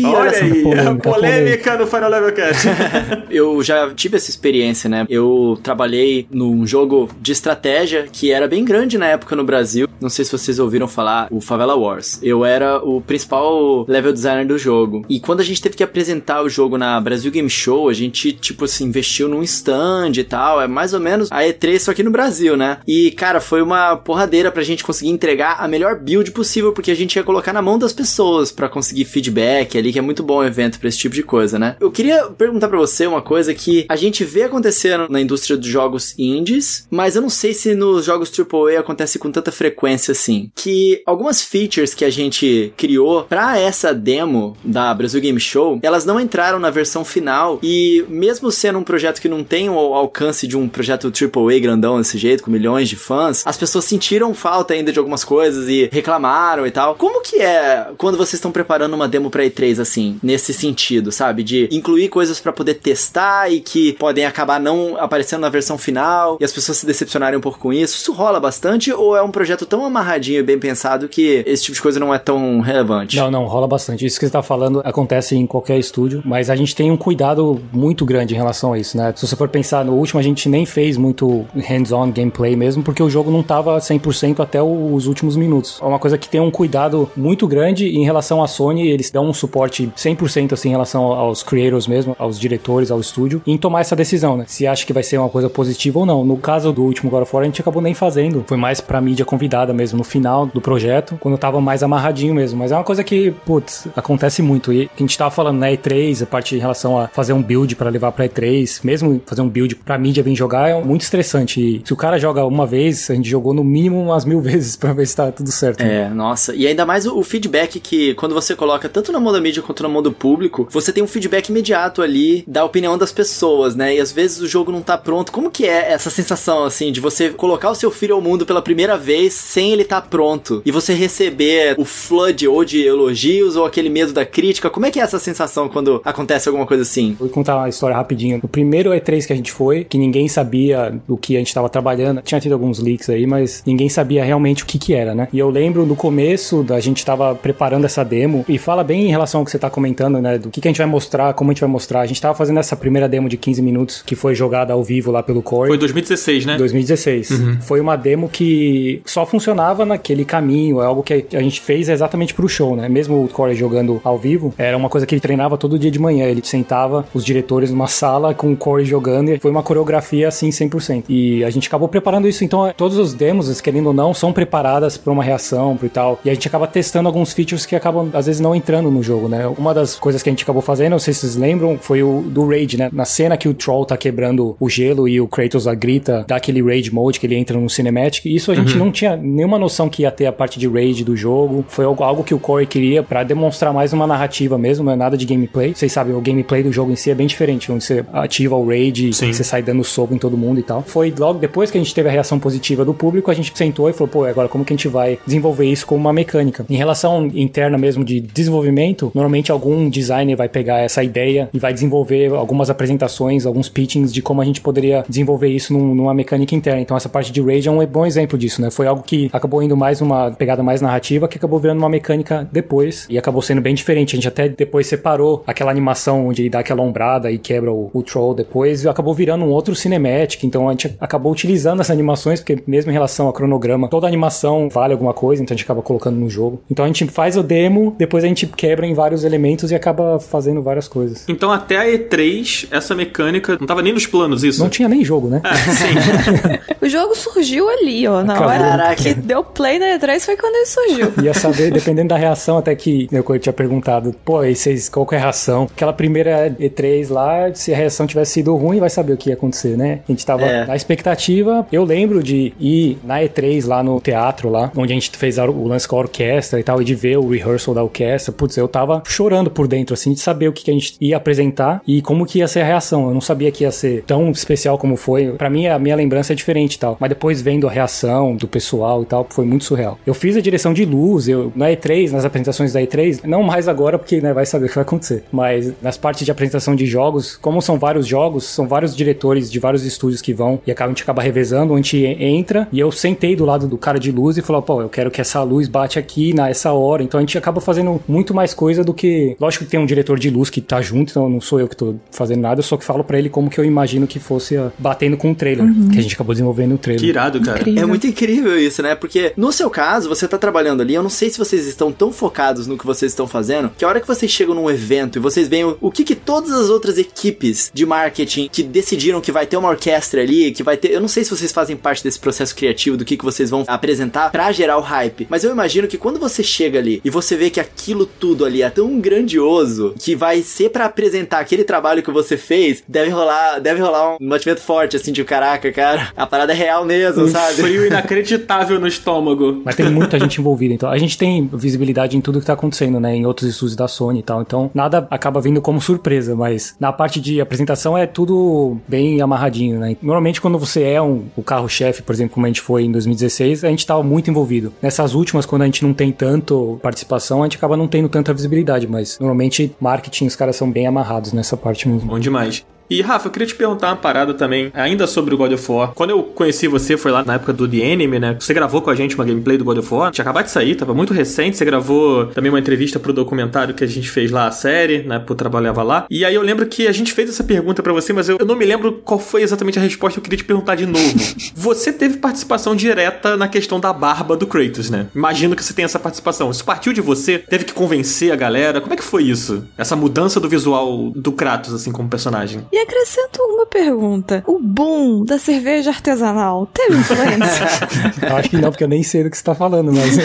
olha, olha aí, polêmica, a polêmica no Final Level Cast. eu já tive essa experiência, né? Eu trabalhei num jogo de estratégia que era bem grande na época no Brasil. Não sei se vocês ouviram falar, o Favela Wars. Eu era o principal level designer do jogo. E quando a gente teve que apresentar o jogo na Brasil Game Show, a gente, tipo assim, investiu num stand e tal. É mais ou menos a E3 só aqui no Brasil, né? E, cara, foi uma porradeira pra gente conseguir entregar a melhor build possível, porque a gente ia colocar na mão das pessoas para conseguir feedback ali, que é muito bom o evento pra esse tipo de coisa, né? Eu queria perguntar para você uma coisa que a gente vê acontecendo na indústria dos jogos indies, mas eu não sei se nos jogos AAA acontece com tanta frequência assim. Que algumas features que a gente criou para essa demo da Brasil Game Show, elas não entraram na versão final e mesmo sendo um projeto que não tem o alcance de um projeto AAA grandão desse jeito, com milhões de fãs, as pessoas sentiram falta ainda de algumas coisas e reclamaram e tal. Como que é quando vocês estão preparando uma demo pra E3 assim, nesse sentido, sabe? De incluir coisas para poder testar e que podem acabar não aparecendo na versão final e as pessoas se decepcionarem um pouco com isso. Isso rola bastante ou é um projeto tão amarradinho e bem pensado que esse tipo de coisa não é tão relevante? Não, não, rola bastante. Isso que você tá falando acontece em qualquer estúdio, mas a gente tem um cuidado muito grande em relação a isso, né? Se você for pensar no último, a gente nem fez muito hands-on gameplay mesmo, porque o jogo não tava 100% até os últimos minutos. É uma coisa que tem um cuidado muito grande em relação à Sony, eles dão um suporte 100% assim em relação aos creators mesmo, aos diretores, ao estúdio, em tomar essa decisão, né? Se acha que vai ser uma coisa positiva ou não. No caso do último God of War, a gente acabou nem fazendo. Foi mais pra mídia convidada mesmo no final do projeto, quando tava mais amarradinho mesmo. Mas é uma coisa que, putz, acontece muito. E a gente tava falando na E3, a parte em relação a fazer um build para levar pra E3, mesmo fazer um build pra mídia vir jogar, é muito estressante. E se o cara joga uma vez, a gente jogou no mínimo umas mil vezes pra ver se tá tudo certo. Né? É, nossa. E ainda mais o, feedback que quando você coloca tanto na mão da mídia quanto na mão do público, você tem um feedback imediato ali da opinião das pessoas, né? E às vezes o jogo não tá pronto. Como que é essa sensação, assim, de você colocar o seu filho ao mundo pela primeira vez sem ele tá pronto e você receber o flood ou de elogios ou aquele medo da crítica? Como é que é essa sensação quando acontece alguma coisa assim? Vou contar uma história rapidinho. No primeiro E3 que a gente foi, que ninguém sabia do que a gente tava trabalhando, tinha tido alguns leaks aí, mas ninguém sabia realmente o que que era, né? E eu lembro no começo da gente tava preparando essa demo e fala bem em relação ao que você tá comentando, né? Do que, que a gente vai mostrar, como a gente vai mostrar. A gente tava fazendo essa primeira demo de 15 minutos que foi jogada ao vivo lá pelo Core. Foi 2016, né? 2016. Uhum. Foi uma demo que só funcionava naquele caminho, é algo que a gente fez exatamente pro show, né? Mesmo o Core jogando ao vivo, era uma coisa que ele treinava todo dia de manhã. Ele sentava os diretores numa sala com o Core jogando e foi uma coreografia assim 100%. E a gente acabou preparando isso, então todos os demos, querendo ou não, são preparadas para uma reação e tal. E a gente acaba testando alguns features que acabam às vezes não entrando no jogo, né? Uma das coisas que a gente acabou fazendo, não sei se vocês lembram, foi o do Rage, né? Na cena que o Troll tá quebrando o gelo e o Kratos a grita, dá aquele Rage Mode que ele entra no Cinematic. Isso a gente uhum. não tinha nenhuma noção que ia ter a parte de Rage do jogo. Foi algo, algo que o Corey queria para demonstrar mais uma narrativa mesmo, não é nada de gameplay. Vocês sabem, o gameplay do jogo em si é bem diferente, onde você ativa o Rage, Sim. você sai dando soco em todo mundo e tal. Foi logo depois que a gente teve a reação positiva do público, a gente sentou e falou, pô, agora como que a gente vai desenvolver isso como uma mecânica? Em relação interna mesmo de desenvolvimento, normalmente algum designer vai pegar essa ideia e vai desenvolver algumas apresentações, alguns pitchings de como a gente poderia desenvolver isso num, numa mecânica interna. Então essa parte de Rage é um bom exemplo disso, né? Foi algo que acabou indo mais uma pegada mais narrativa, que acabou virando uma mecânica depois e acabou sendo bem diferente. A gente até depois separou aquela animação onde ele dá aquela ombrada e quebra o, o troll depois e acabou virando um outro cinematic. Então a gente acabou utilizando essas animações, porque mesmo em relação ao cronograma, toda animação vale alguma coisa, então a gente acaba colocando no jogo. Então a gente faz o demo, depois a gente quebra em vários elementos e acaba fazendo várias coisas. Então até a E3, essa mecânica não tava nem nos planos isso? Não tinha nem jogo, né? É, sim. o jogo surgiu ali, ó, na Acabou. hora que deu play na E3 foi quando ele surgiu. Ia saber, dependendo da reação, até que eu tinha perguntado pô, e vocês, qual que é a reação? Aquela primeira E3 lá, se a reação tivesse sido ruim, vai saber o que ia acontecer, né? A gente tava É. na expectativa. Eu lembro de ir na E3 lá no teatro lá, onde a gente fez o lance com a orquestra e tal, e de ver o rehearsal da orquestra. Putz, eu tava chorando por dentro, assim, de saber o que, que a gente ia apresentar e como que ia ser a reação. Eu não sabia que ia ser tão especial como foi. Pra mim, a minha lembrança é diferente e tal. Mas depois vendo a reação do pessoal e tal, foi muito surreal. Eu fiz a direção de luz, eu na E3, nas apresentações da E3, não mais agora, porque né, vai saber o que vai acontecer. Mas nas partes de apresentação de jogos, como são vários jogos, são vários diretores de vários estúdios que vão e acaba, a gente acaba revezando, a gente entra e eu sentei do lado do cara de luz e falou, pô, eu quero que essa luz bate aqui nessa hora. Então a gente acaba fazendo muito mais coisa do que. Lógico que tem um diretor de luz que tá junto, então não sou eu que tô fazendo nada, eu só que falo pra ele como que eu imagino que fosse ah, batendo com o trailer, que a gente acabou desenvolvendo o trailer. Que irado, cara. Incrível. É muito incrível isso, né? Porque no seu caso, você tá trabalhando ali, eu não sei se vocês estão tão focados no que vocês estão fazendo, que a hora que vocês chegam num evento e vocês veem o, o que que todas as outras equipes de marketing que decidiram que vai ter uma orquestra ali, que vai ter, eu não sei se vocês fazem parte desse processo criativo do que que vocês vão apresentar pra gerar o hype, mas eu imagino que quando você chega ali e você vê que aquilo tudo ali é tão grandioso que vai ser pra apresentar aquele trabalho que você fez, deve rolar, deve rolar um batimento forte assim de caraca, cara, a parada é real mesmo, Um sabe? frio inacreditável no estômago. Mas tem muita gente envolvida, então a gente tem visibilidade em tudo que tá acontecendo, né? Em outros estúdios da Sony e tal. Então nada acaba vindo como surpresa, mas na parte de apresentação é tudo bem amarradinho, né? Normalmente quando você é um, o carro-chefe, por exemplo, como a gente foi em 2016, a gente tava muito envolvido. Nessas últimas, quando a gente não tem tanto participação, a gente acaba não tendo tanta visibilidade, mas normalmente marketing, os caras são bem amarrados nessa parte mesmo. Bom demais. E Rafa, eu queria te perguntar uma parada também, ainda sobre o God of War. Quando eu conheci você, foi lá na época do The Enemy, né? Você gravou com a gente uma gameplay do God of War. Tinha acabado de sair, tava muito recente. Você gravou também uma entrevista pro documentário que a gente fez lá, a série, né? Eu trabalhava lá. E aí eu lembro que a gente fez essa pergunta pra você, mas eu, eu não me lembro qual foi exatamente a resposta. Eu queria te perguntar de novo. você teve participação direta na questão da barba do Kratos, né? Imagino que você tem essa participação. Isso partiu de você? Teve que convencer a galera? Como é que foi isso? Essa mudança do visual do Kratos, assim, como personagem? E acrescento uma pergunta. O boom da cerveja artesanal teve influência? Eu acho que não, porque eu nem sei do que você tá falando, mas.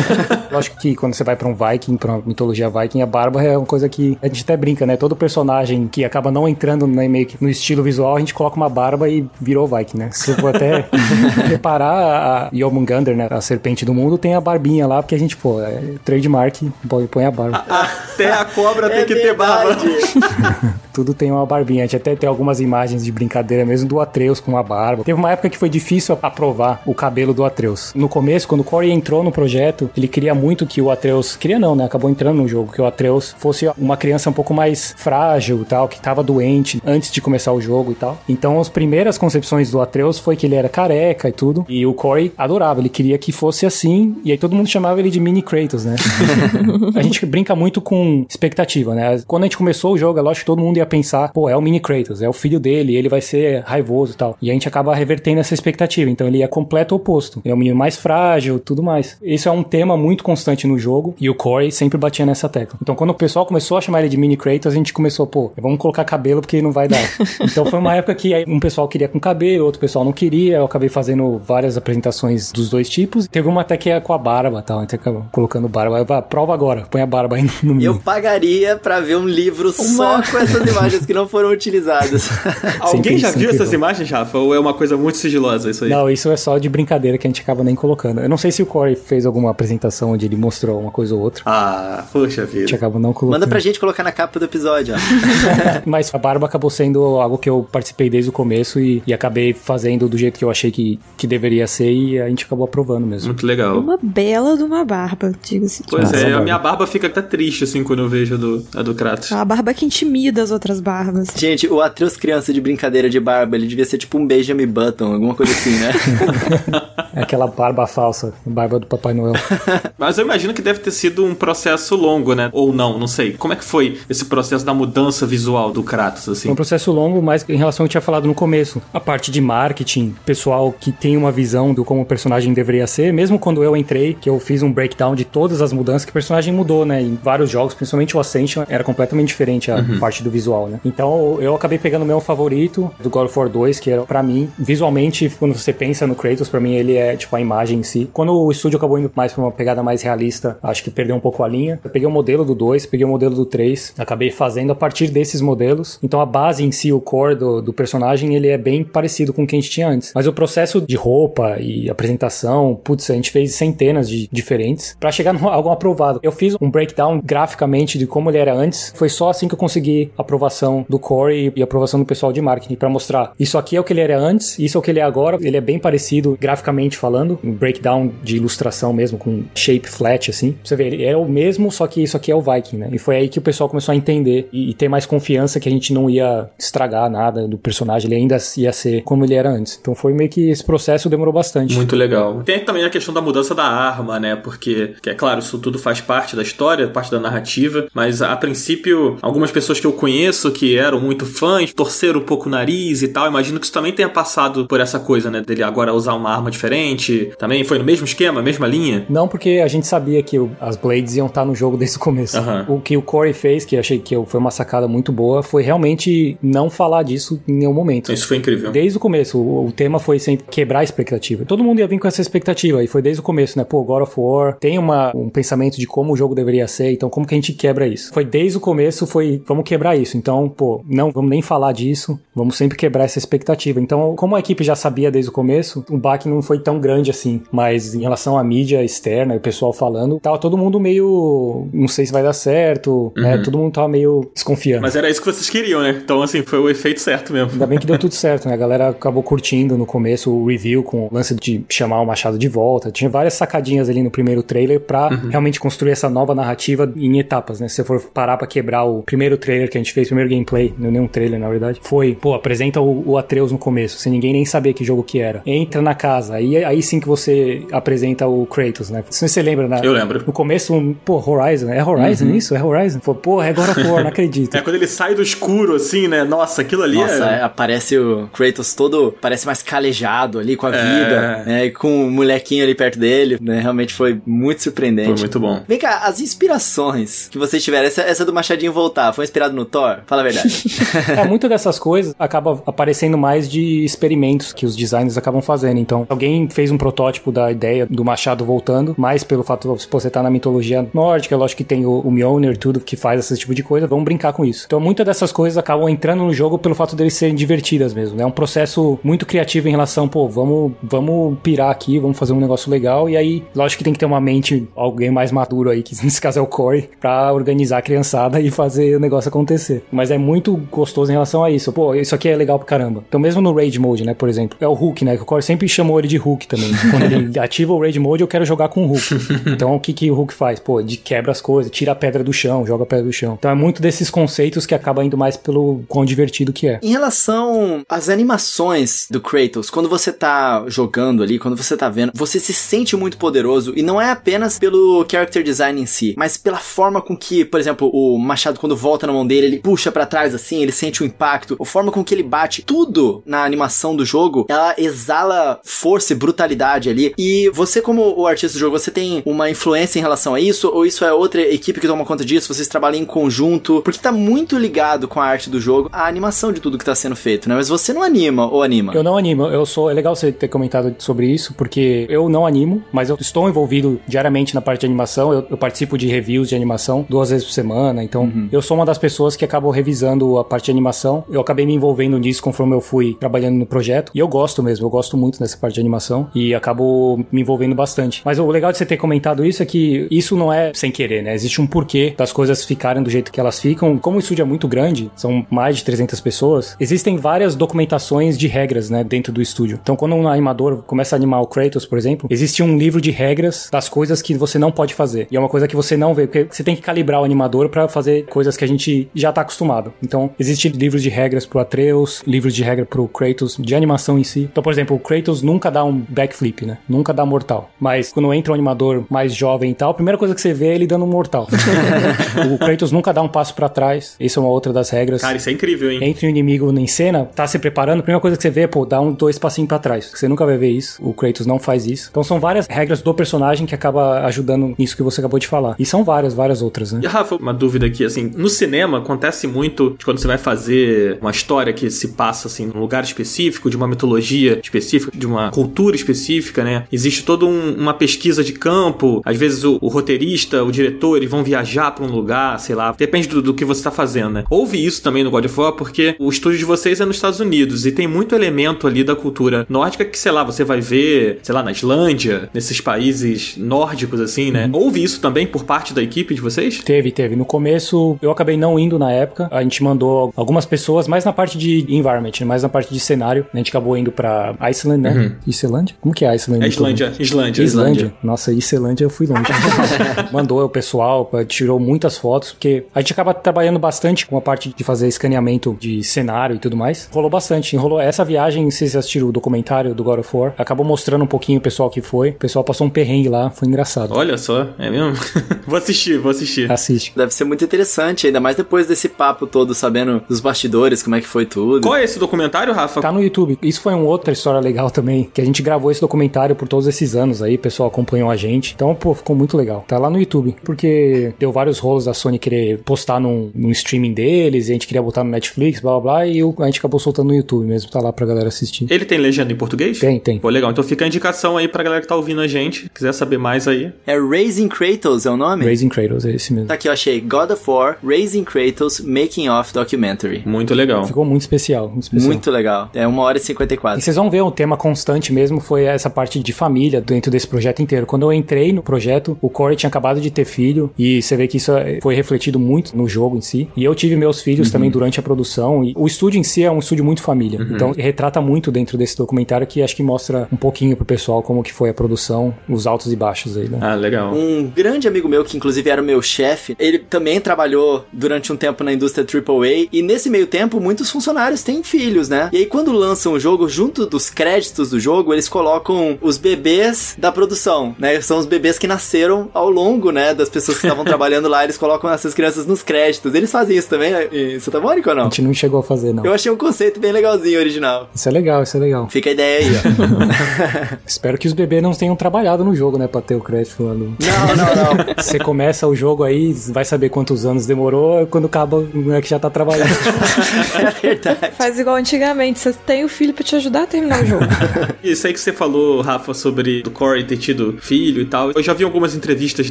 Lógico que quando você vai pra um Viking, pra uma mitologia Viking, a barba é uma coisa que a gente até brinca, né? Todo personagem que acaba não entrando né, meio que no estilo visual, a gente coloca uma barba e virou Viking, né? Se eu for até reparar, a Jormungandr, né? A serpente do mundo, tem a barbinha lá, porque a gente, pô, é trademark, põe põe a barba. Até a cobra tem É que ter barba. verdade. Tudo tem uma barbinha. A gente até tem algumas imagens de brincadeira mesmo do Atreus com a barba. Teve uma época que foi difícil aprovar o cabelo do Atreus. No começo, quando o Corey entrou no projeto, ele queria muito que o Atreus. Queria não, né? Acabou entrando no jogo. Que o Atreus fosse uma criança um pouco mais frágil e tal, que tava doente antes de começar o jogo e tal. Então, as primeiras concepções do Atreus foi que ele era careca e tudo. E o Corey adorava. Ele queria que fosse assim. E aí todo mundo chamava ele de Mini Kratos, né? a gente brinca muito com expectativa, né? Quando a gente começou o jogo, é lógico que todo mundo ia pensar, pô, é o Mini Kratos, é o filho dele, ele vai ser raivoso e tal. E a gente acaba revertendo essa expectativa. Então ele é completo oposto. Ele é o menino mais frágil, tudo mais. Isso é um tema muito constante no jogo e o Corey sempre batia nessa tecla. Então quando o pessoal começou a chamar ele de Mini Kratos, a gente começou, pô, vamos colocar cabelo porque não vai dar. então foi uma época que um pessoal queria com cabelo, outro pessoal não queria. Eu acabei fazendo várias apresentações dos dois tipos. Teve uma até que é com a barba e tal. A gente acabou colocando barba. Eu, "Vá, prova agora, põe a barba aí no, no Eu pagaria pra ver um livro só com essas imagens que não foram utilizadas. Alguém já viu essas imagens, Rafa? Ou é uma coisa muito sigilosa isso aí? Não, isso é só de brincadeira que a gente acaba nem colocando. Eu não sei se o Corey fez alguma apresentação onde ele mostrou uma coisa ou outra. Ah, poxa A gente vida. acaba não colocando. Manda pra gente colocar na capa do episódio, ó. Mas a barba acabou sendo algo que eu participei desde o começo e, e acabei fazendo do jeito que eu achei que, que deveria ser e a gente acabou aprovando mesmo. Muito legal. uma bela de uma barba, diga-se. de Pois Nossa, é, a barba. minha barba fica até triste, assim, quando eu vejo a do, a do Kratos. É uma barba que intimida as outras barbas. Gente, o Atreus criança de brincadeira de barba, ele devia ser tipo um Benjamin Button, alguma coisa assim, né? É aquela barba falsa, barba do Papai Noel. Mas eu imagino que deve ter sido um processo longo, né? Ou não, não sei. Como é que foi esse processo da mudança visual do Kratos, Foi um assim? processo longo, mas em relação ao que eu tinha falado no começo. A parte de marketing, pessoal que tem uma visão do como o personagem deveria ser, mesmo quando eu entrei, que eu fiz um breakdown de todas as mudanças que o personagem mudou, né? Em vários jogos, principalmente o Ascension, era completamente diferente a parte do visual, né? Então eu eu acabei pegando o meu favorito do God of War 2, que era para mim, visualmente, quando você pensa no Kratos, para mim ele é tipo a imagem em si. Quando o estúdio acabou indo mais pra uma pegada mais realista, acho que perdeu um pouco a linha. Eu peguei o modelo do 2, peguei o modelo do 3, acabei fazendo a partir desses modelos. Então a base em si, o core do, do personagem, ele é bem parecido com o que a gente tinha antes. Mas o processo de roupa e apresentação, putz, a gente fez centenas de diferentes para chegar no algo aprovado. Eu fiz um breakdown graficamente de como ele era antes. Foi só assim que eu consegui aprovação do core e aprovação do pessoal de marketing para mostrar isso aqui é o que ele era antes, isso é o que ele é agora. Ele é bem parecido graficamente falando, um breakdown de ilustração mesmo com shape flat assim. Você vê, ele é o mesmo, só que isso aqui é o Viking, né? E foi aí que o pessoal começou a entender e, e ter mais confiança que a gente não ia estragar nada do personagem, ele ainda ia ser como ele era antes. Então foi meio que esse processo demorou bastante. Muito legal. Tem também a questão da mudança da arma, né? Porque, que é claro, isso tudo faz parte da história, parte da narrativa, mas a princípio, algumas pessoas que eu conheço que eram muito fãs, torceram um pouco o nariz e tal, imagino que isso também tenha passado por essa coisa, né? Dele agora usar uma arma diferente. Também foi no mesmo esquema, mesma linha? Não, porque a gente sabia que as Blades iam estar no jogo desde o começo. Uhum. O que o Corey fez, que eu achei que foi uma sacada muito boa, foi realmente não falar disso em nenhum momento. Isso foi incrível. Desde o começo, o, o tema foi sempre quebrar a expectativa. Todo mundo ia vir com essa expectativa, e foi desde o começo, né? Pô, God of War tem uma, um pensamento de como o jogo deveria ser, então como que a gente quebra isso? Foi desde o começo, foi vamos quebrar isso. Então, pô, não vamos nem falar disso, vamos sempre quebrar essa expectativa. Então, como a equipe já sabia desde o começo, o baque não foi tão grande assim, mas em relação à mídia externa, o pessoal falando, tava todo mundo meio, não sei se vai dar certo, né? uhum. né? Todo mundo tava meio desconfiando. Mas era isso que vocês queriam, né? Então, assim, foi o efeito certo mesmo. Ainda bem que deu tudo certo, né? A galera acabou curtindo no começo o review com o lance de chamar o Machado de volta. Tinha várias sacadinhas ali no primeiro trailer pra uhum. realmente construir essa nova narrativa em etapas, né? Se você for parar pra quebrar o primeiro trailer que a gente fez, o primeiro gameplay, não é nem um trailer na verdade, foi, pô, apresenta o, o Atreus no começo, sem ninguém nem saber que jogo que era. Entra na casa, aí, aí sim que você apresenta o Kratos, né? Se você lembra, né? Eu lembro. No começo, um, pô, Horizon, é Horizon uhum. isso? É Horizon? Pô, pô, é of War, não acredito. É quando ele sai do escuro, assim, né? Nossa, aquilo ali Nossa, é... aparece o Kratos todo, parece mais calejado ali com a é... vida, né? E com o molequinho ali perto dele, né? Realmente foi muito surpreendente. Foi muito bom. Vem cá, as inspirações que vocês tiveram, essa, essa do Machadinho voltar, foi inspirado no Thor? Fala a verdade. é, muito dessas coisas acaba aparecendo mais de experimentos que os designers acabam fazendo. Então, alguém fez um protótipo da ideia do Machado voltando, mais pelo fato de você estar na mitologia nórdica, lógico que tem o, o Mjolnir, tudo que faz esse tipo de coisa, vamos brincar com isso. Então, muitas dessas coisas acabam entrando no jogo pelo fato deles serem divertidas mesmo. É um processo muito criativo em relação, pô, vamos, vamos pirar aqui, vamos fazer um negócio legal. E aí, lógico que tem que ter uma mente, alguém mais maduro aí, que nesse caso é o Corey, pra organizar a criançada e fazer o negócio acontecer. Mas é muito gostoso em relação a isso. Pô, isso aqui é legal pra caramba. Então, mesmo no Rage Mode, né, por exemplo, é o Hulk, né, que o Corey sempre chamou ele de Hulk também. Quando ele ativa o Rage Mode, eu quero jogar com o Hulk. Então, o que, que o Hulk faz? Pô, de quebra as coisas, tira a pedra do chão, joga a pedra do chão. Então, é muito desses conceitos que acaba indo mais pelo quão divertido que é. Em relação às animações do Kratos, quando você tá jogando ali, quando você tá vendo, você se sente muito poderoso e não é apenas pelo character design em si, mas pela forma com que, por exemplo, o machado quando volta na mão dele, ele puxa para trás assim, ele sente o impacto, a forma com que ele bate, tudo na animação do jogo, ela exala força e brutalidade ali. E você como o artista do jogo, você tem uma influência em relação a isso ou isso é outra equipe que toma conta disso? Vocês trabalham em conjunto? Porque tá muito ligado com a arte do jogo, a animação de tudo que tá sendo feito, né? Mas você não anima ou anima? Eu não animo. Eu sou. É legal você ter comentado sobre isso, porque eu não animo, mas eu estou envolvido diariamente na parte de animação. Eu, eu participo de reviews de animação duas vezes por semana. Então, uhum. eu sou uma das pessoas que acabam revisando a parte de animação. Eu acabei me envolvendo nisso conforme eu fui trabalhando no projeto. E eu gosto mesmo, eu gosto muito dessa parte de animação. E acabo me envolvendo bastante. Mas o legal de você ter comentado isso é que isso não é sem querer, né? Existe um porquê das coisas ficarem do jeito que elas ficam. Como o estúdio é muito grande, são mais de 300 pessoas, existem várias documentações de regras, né, dentro do estúdio. Então, quando um animador começa a animar o Kratos, por exemplo, existe um livro de regras das coisas que você não pode fazer. E é uma coisa que você não vê, porque você tem que calibrar o animador para fazer coisas que a gente já tá acostumado. Então, existem livros de regras pro Atreus, livros de regra pro Kratos, de animação em si. Então, por exemplo, o Kratos nunca dá um backflip, né? Nunca dá mortal. Mas quando entra um animador mais jovem e tal, a primeira coisa que você vê é ele dando um mortal. o Kratos nunca dá um passo para trás. Isso é uma outra das regras. Cara, isso é incrível, hein? Entre o um inimigo em cena, tá se preparando, a primeira coisa que você vê é, pô, dá um dois passinhos para trás. Você nunca vai ver isso. O Kratos não faz isso. Então são várias regras do personagem que acaba ajudando nisso que você acabou de falar. E são várias, várias outras, né? E Rafa, uma dúvida aqui, assim, no cinema acontece muito de quando você vai fazer uma história que se passa assim num lugar específico, de uma mitologia específica, de uma cultura específica, né? Existe toda um, uma pesquisa de campo. Às vezes o, o roteirista, o diretor, eles vão viajar para um lugar, sei lá. Depende do, do que você está fazendo, né? Houve isso também no God of War, porque o estúdio de vocês é nos Estados Unidos e tem muito elemento ali da cultura nórdica que, sei lá, você vai ver, sei lá, na Islândia, nesses países nórdicos, assim, né? Uhum. Houve isso também por parte da equipe de vocês? Teve, teve. No começo, eu acabei não indo na época. A gente mandou algumas pessoas, mais na parte de environment, né? mais na parte de cenário. A gente acabou indo pra Iceland, né? Uhum. Islândia? Como que é Iceland? É Islândia, Islândia, Islândia. Islândia. Nossa, Islândia eu fui longe. mandou o pessoal, tirou muitas fotos, porque a gente acaba trabalhando bastante com a parte de fazer escaneamento de cenário e tudo mais. Rolou bastante. Enrolou essa viagem, vocês assistiram o documentário do God of War, acabou mostrando um pouquinho o pessoal que foi. O pessoal passou um perrengue lá, foi engraçado. Olha só, é mesmo? vou assistir, vou assistir. Assiste. Deve ser muito interessante, ainda mais depois desse papo todo, sabendo dos bastidores, como é que foi tudo. Qual é esse documentário, Rafa? Tá no YouTube. Isso foi uma outra história legal também, que a gente gravou esse documentário por todos esses anos aí, o pessoal acompanhou a gente. Então, pô, ficou muito legal. Tá lá no YouTube, porque deu vários rolos da Sony querer postar num, num streaming deles, e a gente queria botar no Netflix, blá blá blá, e a gente acabou soltando no YouTube mesmo, tá lá pra galera assistir. Ele tem legenda em português? Tem, tem. Pô, legal. Então fica a indicação aí pra galera que tá ouvindo a gente, quiser saber mais aí. É Raising Kratos, é o nome? Raising Kratos, é esse mesmo. Tá aqui, eu achei God of War, Raising Kratos, Making of Documentary. Muito legal. Ficou muito especial, muito especial. Muito legal. É uma hora e 54. E vocês vão ver, o tema constante mesmo foi essa parte de família dentro desse projeto inteiro. Quando eu entrei no projeto, o Corey tinha acabado de ter filho e você vê que isso foi refletido muito no jogo em si. E eu tive meus filhos uhum. também durante a produção. E o estúdio em si é um estúdio muito família. Uhum. Então retrata muito dentro desse documentário que acho que mostra um pouquinho pro pessoal como que foi a produção, os altos e baixos aí, né? Ah, legal. Um grande amigo meu, que inclusive era o meu chefe, ele também trabalhou durante um tempo na indústria AAA e nesse meio tempo muitos funcionários têm filhos, né? E aí quando lançam o jogo, junto dos créditos do jogo, eles colocam os bebês da produção, né? São os bebês que nasceram ao longo, né, das pessoas que estavam trabalhando lá, eles colocam essas crianças nos créditos. Eles fazem isso também em Santa Mônica ou não? A gente não chegou a fazer, não. Eu achei um conceito bem legalzinho, original. Isso é legal, isso é legal. Fica a ideia aí, ó. Espero que os bebês não tenham trabalhado no jogo, né, pra ter o crédito lá no... Não, não, não. Você começa o jogo aí, vai saber quantos anos demorou, quando acaba, o moleque já tá trabalhando. É verdade. Faz igual antigamente, você tem o filho pra te ajudar a terminar o jogo. Isso aí que você falou, Rafa, sobre o Corey ter tido filho e tal. Eu já vi algumas entrevistas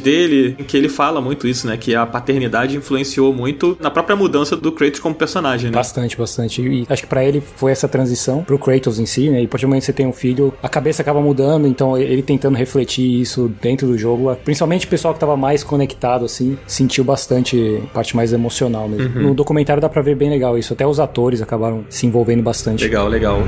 dele em que ele fala muito isso, né? Que a paternidade influenciou muito na própria mudança do Kratos como personagem, né? Bastante, bastante. E acho que para ele foi essa transição pro Kratos em si, né? E a partir do momento que você tem um filho, a cabeça acaba mudando, então ele tentando refletir isso dentro do jogo, principalmente o pessoal que tava mais conectado, assim, sentiu bastante parte mais emocional mesmo. Uhum. No documentário dá pra ver bem legal isso. Até os atores acabaram se envolvendo bastante. Legal, legal.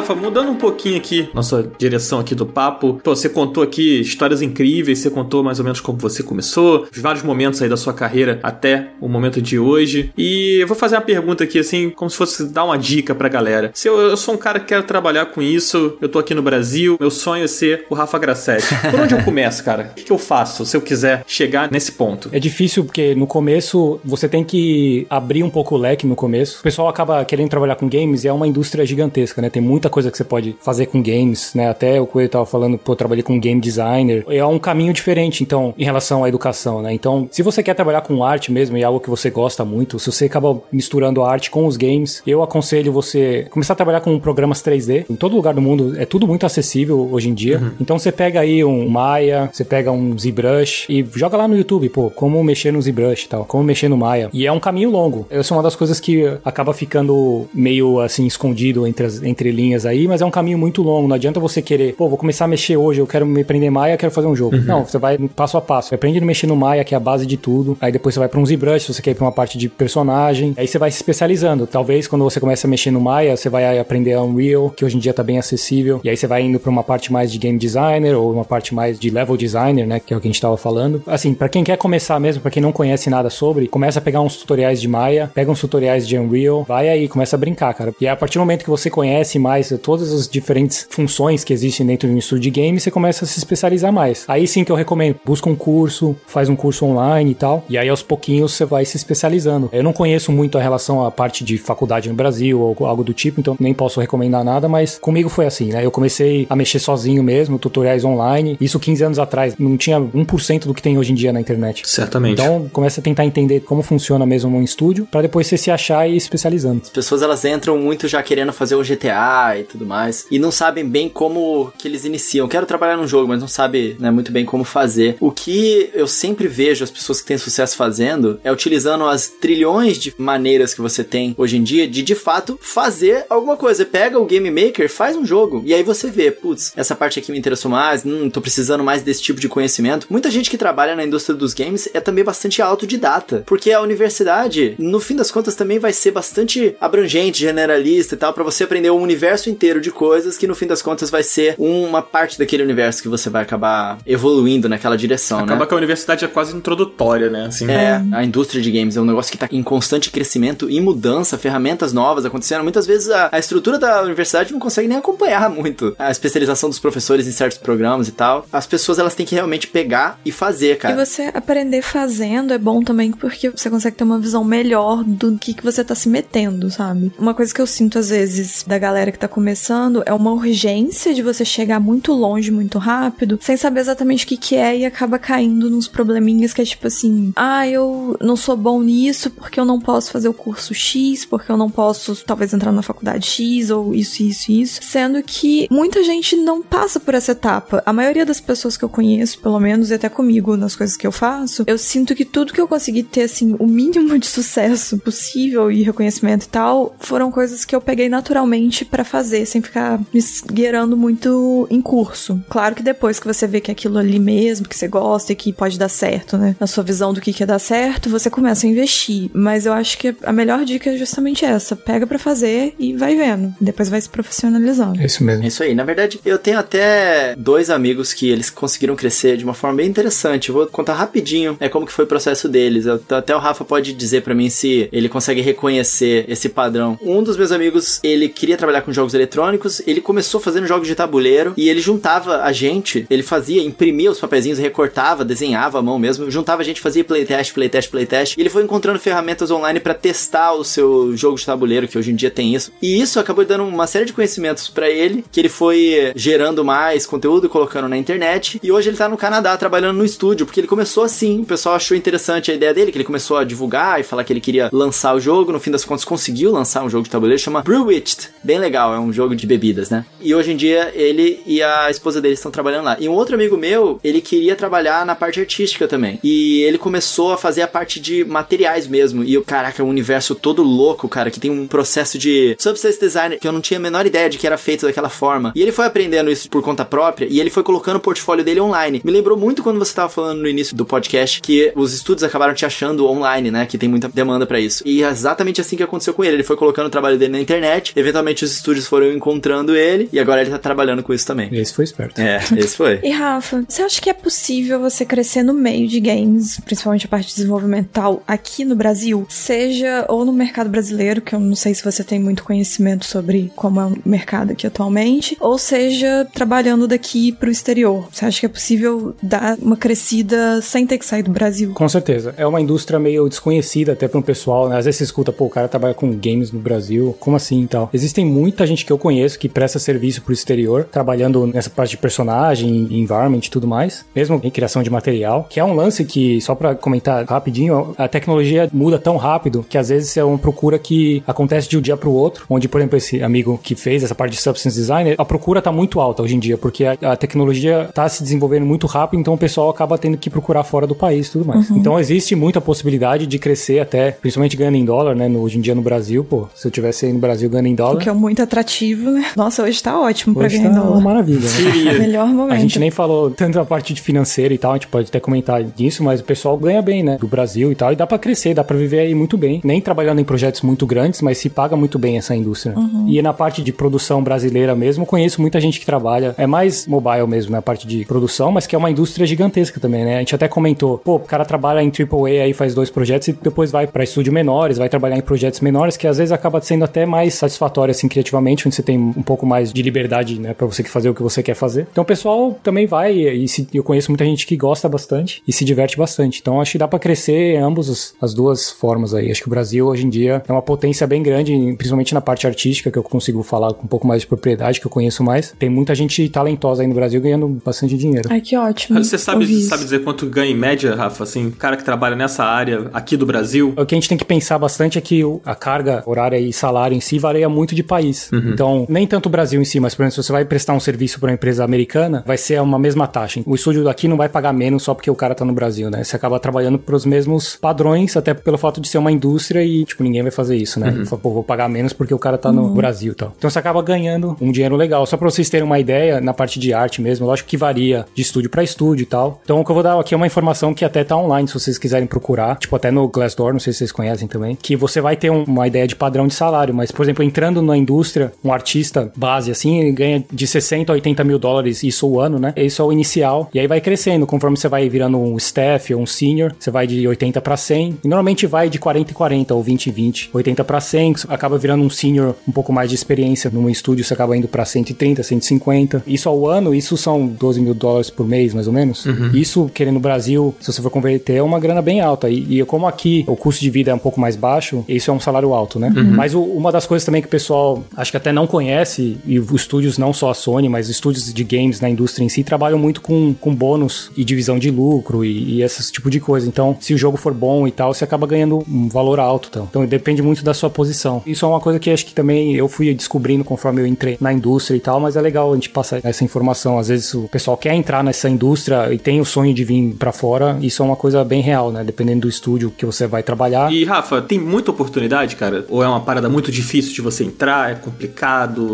Rafa, mudando um pouquinho aqui nossa direção aqui do papo, pô, você contou aqui histórias incríveis, você contou mais ou menos como você começou, vários momentos aí da sua carreira até o momento de hoje. E eu vou fazer uma pergunta aqui assim, como se fosse dar uma dica pra galera. Se eu, eu sou um cara que quer trabalhar com isso, eu tô aqui no Brasil, meu sonho é ser o Rafa Grassetti. Por onde eu começo, cara? O que, que eu faço se eu quiser chegar nesse ponto? É difícil porque no começo você tem que abrir um pouco o leque no começo. O pessoal acaba querendo trabalhar com games e é uma indústria gigantesca, né? Tem muita coisa que você pode fazer com games, né? Até o Coelho tava falando, pô, eu trabalhei com game designer. É um caminho diferente, então, em relação à educação, né? Então, se você quer trabalhar com arte mesmo e é algo que você gosta muito, se você acaba misturando a arte com os games, eu aconselho você começar a trabalhar com programas 3D. Em todo lugar do mundo é tudo muito acessível hoje em dia. Uhum. Então, você pega aí um Maya, você pega um ZBrush e joga lá no YouTube, pô, como mexer no ZBrush e tal, como mexer no Maya. E é um caminho longo. Essa é uma das coisas que acaba ficando meio assim escondido entre as entre linhas aí, mas é um caminho muito longo. Não adianta você querer, pô, vou começar a mexer hoje, eu quero me aprender Maya, quero fazer um jogo. Uhum. Não, você vai passo a passo. Você aprende a mexer no Maya, que é a base de tudo. Aí depois você vai para um ZBrush, se você quer ir pra uma parte de personagem. Aí você vai se especializando. Talvez quando você começa a mexer no Maya, você vai aprender a Unreal, que hoje em dia tá bem acessível. E aí você vai indo para uma parte mais de game designer ou uma parte mais de level designer, né, que é o que a gente tava falando. Assim, para quem quer começar mesmo, para quem não conhece nada sobre, começa a pegar uns tutoriais de Maya, pega uns tutoriais de Unreal, vai aí, começa a brincar, cara. E a partir do momento que você conhece mais todas as diferentes funções que existem dentro de um estúdio de game, você começa a se especializar mais. Aí sim que eu recomendo, busca um curso, faz um curso online e tal, e aí aos pouquinhos você vai se especializando. Eu não conheço muito a relação à parte de faculdade no Brasil ou algo do tipo, então nem posso recomendar nada, mas comigo foi assim, né? Eu comecei a mexer sozinho mesmo, tutoriais online, isso 15 anos atrás, não tinha 1% do que tem hoje em dia na internet. Certamente. Então, começa a tentar entender como funciona mesmo um estúdio, para depois você se achar e ir especializando. As pessoas elas entram muito já querendo fazer o GTA e tudo mais, e não sabem bem como que eles iniciam. Quero trabalhar num jogo, mas não sabe né, muito bem como fazer. O que eu sempre vejo as pessoas que têm sucesso fazendo é utilizando as trilhões de maneiras que você tem hoje em dia de de fato fazer alguma coisa. Pega o Game Maker, faz um jogo, e aí você vê, putz, essa parte aqui me interessou mais, hum, tô precisando mais desse tipo de conhecimento. Muita gente que trabalha na indústria dos games é também bastante autodidata, porque a universidade, no fim das contas, também vai ser bastante abrangente, generalista e tal, para você aprender um universo inteiro de coisas que no fim das contas vai ser uma parte daquele universo que você vai acabar evoluindo naquela direção, Acaba né? que a universidade é quase introdutória, né? Assim, É, a indústria de games é um negócio que tá em constante crescimento e mudança, ferramentas novas acontecendo. Muitas vezes a, a estrutura da universidade não consegue nem acompanhar muito a especialização dos professores em certos programas e tal. As pessoas elas têm que realmente pegar e fazer, cara. E você aprender fazendo é bom também porque você consegue ter uma visão melhor do que, que você tá se metendo, sabe? Uma coisa que eu sinto às vezes da galera que tá começando é uma urgência de você chegar muito longe, muito rápido, sem saber exatamente o que, que é e acaba caindo nos probleminhas que é tipo assim: ah, eu não sou bom nisso porque eu não posso fazer o curso X, porque eu não posso talvez entrar na faculdade X ou isso, isso, isso. Sendo que muita gente não passa por essa etapa. A maioria das pessoas que eu conheço, pelo menos, e até comigo nas coisas que eu faço, eu sinto que tudo que eu consegui ter, assim, o mínimo de sucesso possível e reconhecimento e tal, foram coisas que eu peguei naturalmente pra fazer, sem ficar me esgueirando muito em curso. Claro que depois que você vê que é aquilo ali mesmo, que você gosta e que pode dar certo, né? Na sua visão do que quer dar certo, você começa a investir. Mas eu acho que a melhor dica é justamente essa. Pega pra fazer e vai vendo. Depois vai se profissionalizando. É isso mesmo. É isso aí. Na verdade, eu tenho até dois amigos que eles conseguiram crescer de uma forma bem interessante. Eu vou contar rapidinho é como que foi o processo deles. Eu- até o Rafa pode dizer pra mim se ele consegue reconhecer esse padrão. Um dos meus amigos, ele queria trabalhar com jogos eletrônicos, ele começou fazendo jogos de tabuleiro e ele juntava a gente, ele fazia, imprimia os papeizinhos, recortava, desenhava à mão mesmo, juntava a gente, fazia playtest, playtest, playtest. E ele foi encontrando ferramentas online pra testar o seu jogo de tabuleiro, que hoje em dia tem isso. E isso acabou dando uma série de conhecimentos pra ele, que ele foi gerando mais conteúdo, colocando na internet. E hoje ele tá no Canadá trabalhando no estúdio, porque ele começou assim. O pessoal achou interessante a ideia dele, que ele começou a divulgar e falar que ele queria lançar o jogo. No fim das contas, conseguiu lançar um jogo de tabuleiro, chama Brewitched. Bem legal, é um jogo de bebidas, né? E hoje em dia ele e a esposa dele estão trabalhando lá. E um outro amigo meu, ele queria trabalhar na parte artística também. E ele começou a fazer a parte de materiais mesmo. E, caraca, é um universo todo louco, cara, que tem um processo de substance design que eu não tinha a menor ideia de que era feito daquela forma. E ele foi aprendendo isso por conta própria e ele foi colocando o portfólio dele online. Me lembrou muito quando você tava falando no início do podcast que os estúdios acabaram te achando online, né? Que tem muita demanda pra isso. E é exatamente assim que aconteceu com ele. Ele foi colocando o trabalho dele na internet, eventualmente os estúdios foram encontrando ele e agora ele tá trabalhando com isso também. Esse foi esperto. É, esse foi. E Rafa, você acha que é possível você crescer no meio de games, principalmente a parte desenvolvimental, aqui no Brasil? Seja ou no mercado brasileiro, que eu não sei se você tem muito conhecimento sobre como é o mercado aqui atualmente, ou seja, trabalhando daqui pro exterior. Você acha que é possível dar uma crescida sem ter que sair do Brasil? Com certeza. É uma indústria meio desconhecida até para um pessoal, né? Às vezes você escuta, pô, o cara trabalha com games no Brasil, como assim e tal. Existem muita gente que eu conheço que presta serviço pro exterior, trabalhando nessa parte de personagem, environment e tudo mais, mesmo em criação de material, que é um lance que, só para comentar rapidinho, a tecnologia muda tão rápido que às vezes é uma procura que acontece de um dia pro outro, onde, por exemplo, esse amigo que fez essa parte de substance design, a procura tá muito alta hoje em dia, porque a, a tecnologia tá se desenvolvendo muito rápido, então o pessoal acaba tendo que procurar fora do país e tudo mais. Então existe muita possibilidade de crescer até, principalmente ganhando em dólar, né? No- hoje em dia no Brasil, pô, se eu tivesse aí no Brasil ganhando em O dólar, que é muito atrativo, né? Nossa, hoje tá ótimo pra hoje ganhar tá uma maravilha, né? Melhor momento. A gente nem falou tanto da parte de financeira e tal, a gente pode até comentar disso, mas o pessoal ganha bem, né? Do Brasil e tal, e dá pra crescer, dá pra viver aí muito bem. Nem trabalhando em projetos muito grandes, mas se paga muito bem essa indústria. E na parte de produção brasileira mesmo, conheço muita gente que trabalha, é mais mobile mesmo, na parte de produção, mas que é uma indústria gigantesca também, né? A gente até comentou, pô, o cara trabalha em AAA aí, faz dois projetos e depois vai pra estúdio menores, vai trabalhar em projetos menores, que às vezes acaba sendo até mais satisfatório, assim, onde você tem um pouco mais de liberdade, né, para você fazer o que você quer fazer. Então o pessoal também vai e se, eu conheço muita gente que gosta bastante e se diverte bastante. Então acho que dá para crescer em ambos as, as duas formas aí. Acho que o Brasil hoje em dia é uma potência bem grande, principalmente na parte artística, que eu consigo falar com um pouco mais de propriedade, que eu conheço mais. Tem muita gente talentosa aí no Brasil ganhando bastante dinheiro. Ai, que ótimo. Você sabe, sabe dizer quanto ganha em média, Rafa? Assim, cara que trabalha nessa área aqui do Brasil? O que a gente tem que pensar bastante é que a carga horária e salário em si varia muito de país. Uhum. Então, nem tanto o Brasil em si, mas, por exemplo, se você vai prestar um serviço para uma empresa americana, vai ser uma mesma taxa. O estúdio daqui não vai pagar menos só porque o cara tá no Brasil, né? Você acaba trabalhando pros mesmos padrões, até pelo fato de ser uma indústria e, tipo, ninguém vai fazer isso, né? Uhum. Fala, Pô, vou pagar menos porque o cara tá no uhum. Brasil e tal. Então você acaba ganhando um dinheiro legal. Só pra vocês terem uma ideia, na parte de arte mesmo, lógico que varia de estúdio para estúdio e tal. Então o que eu vou dar aqui é uma informação que até tá online, se vocês quiserem procurar, tipo até no Glassdoor, não sei se vocês conhecem também, que você vai ter um, uma ideia de padrão de salário, mas, por exemplo, entrando na indústria, um artista base assim, ele ganha de 60 a 80 mil dólares isso o ano, né? Isso é o inicial. E aí vai crescendo, conforme você vai virando um staff ou um senior, você vai de 80 para 100. E normalmente vai de 40 e 40 ou 20 e 20. 80 para 100, acaba virando um senior um pouco mais de experiência num estúdio, você acaba indo para 130, 150. Isso ao ano, isso são 12 mil dólares por mês, mais ou menos. Uhum. Isso, querendo no Brasil, se você for converter, é uma grana bem alta. E, e, como aqui o custo de vida é um pouco mais baixo, isso é um salário alto, né? Uhum. Mas o, uma das coisas também que o pessoal acho que até não conhece, e os estúdios, não só a Sony, mas estúdios de games na indústria em si, trabalham muito com, com bônus e divisão de lucro e, e esse tipo de coisa. Então, se o jogo for bom e tal, você acaba ganhando um valor alto. Então, então depende muito da sua posição. Isso é uma coisa que acho que também eu fui descobrindo conforme eu entrei na indústria e tal, mas é legal a gente passar essa informação. Às vezes o pessoal quer entrar nessa indústria e tem o sonho de vir para fora, isso é uma coisa bem real, né? Dependendo do estúdio que você vai trabalhar. E Rafa, tem muita oportunidade, cara? Ou é uma parada muito difícil de você entrar, é complicado,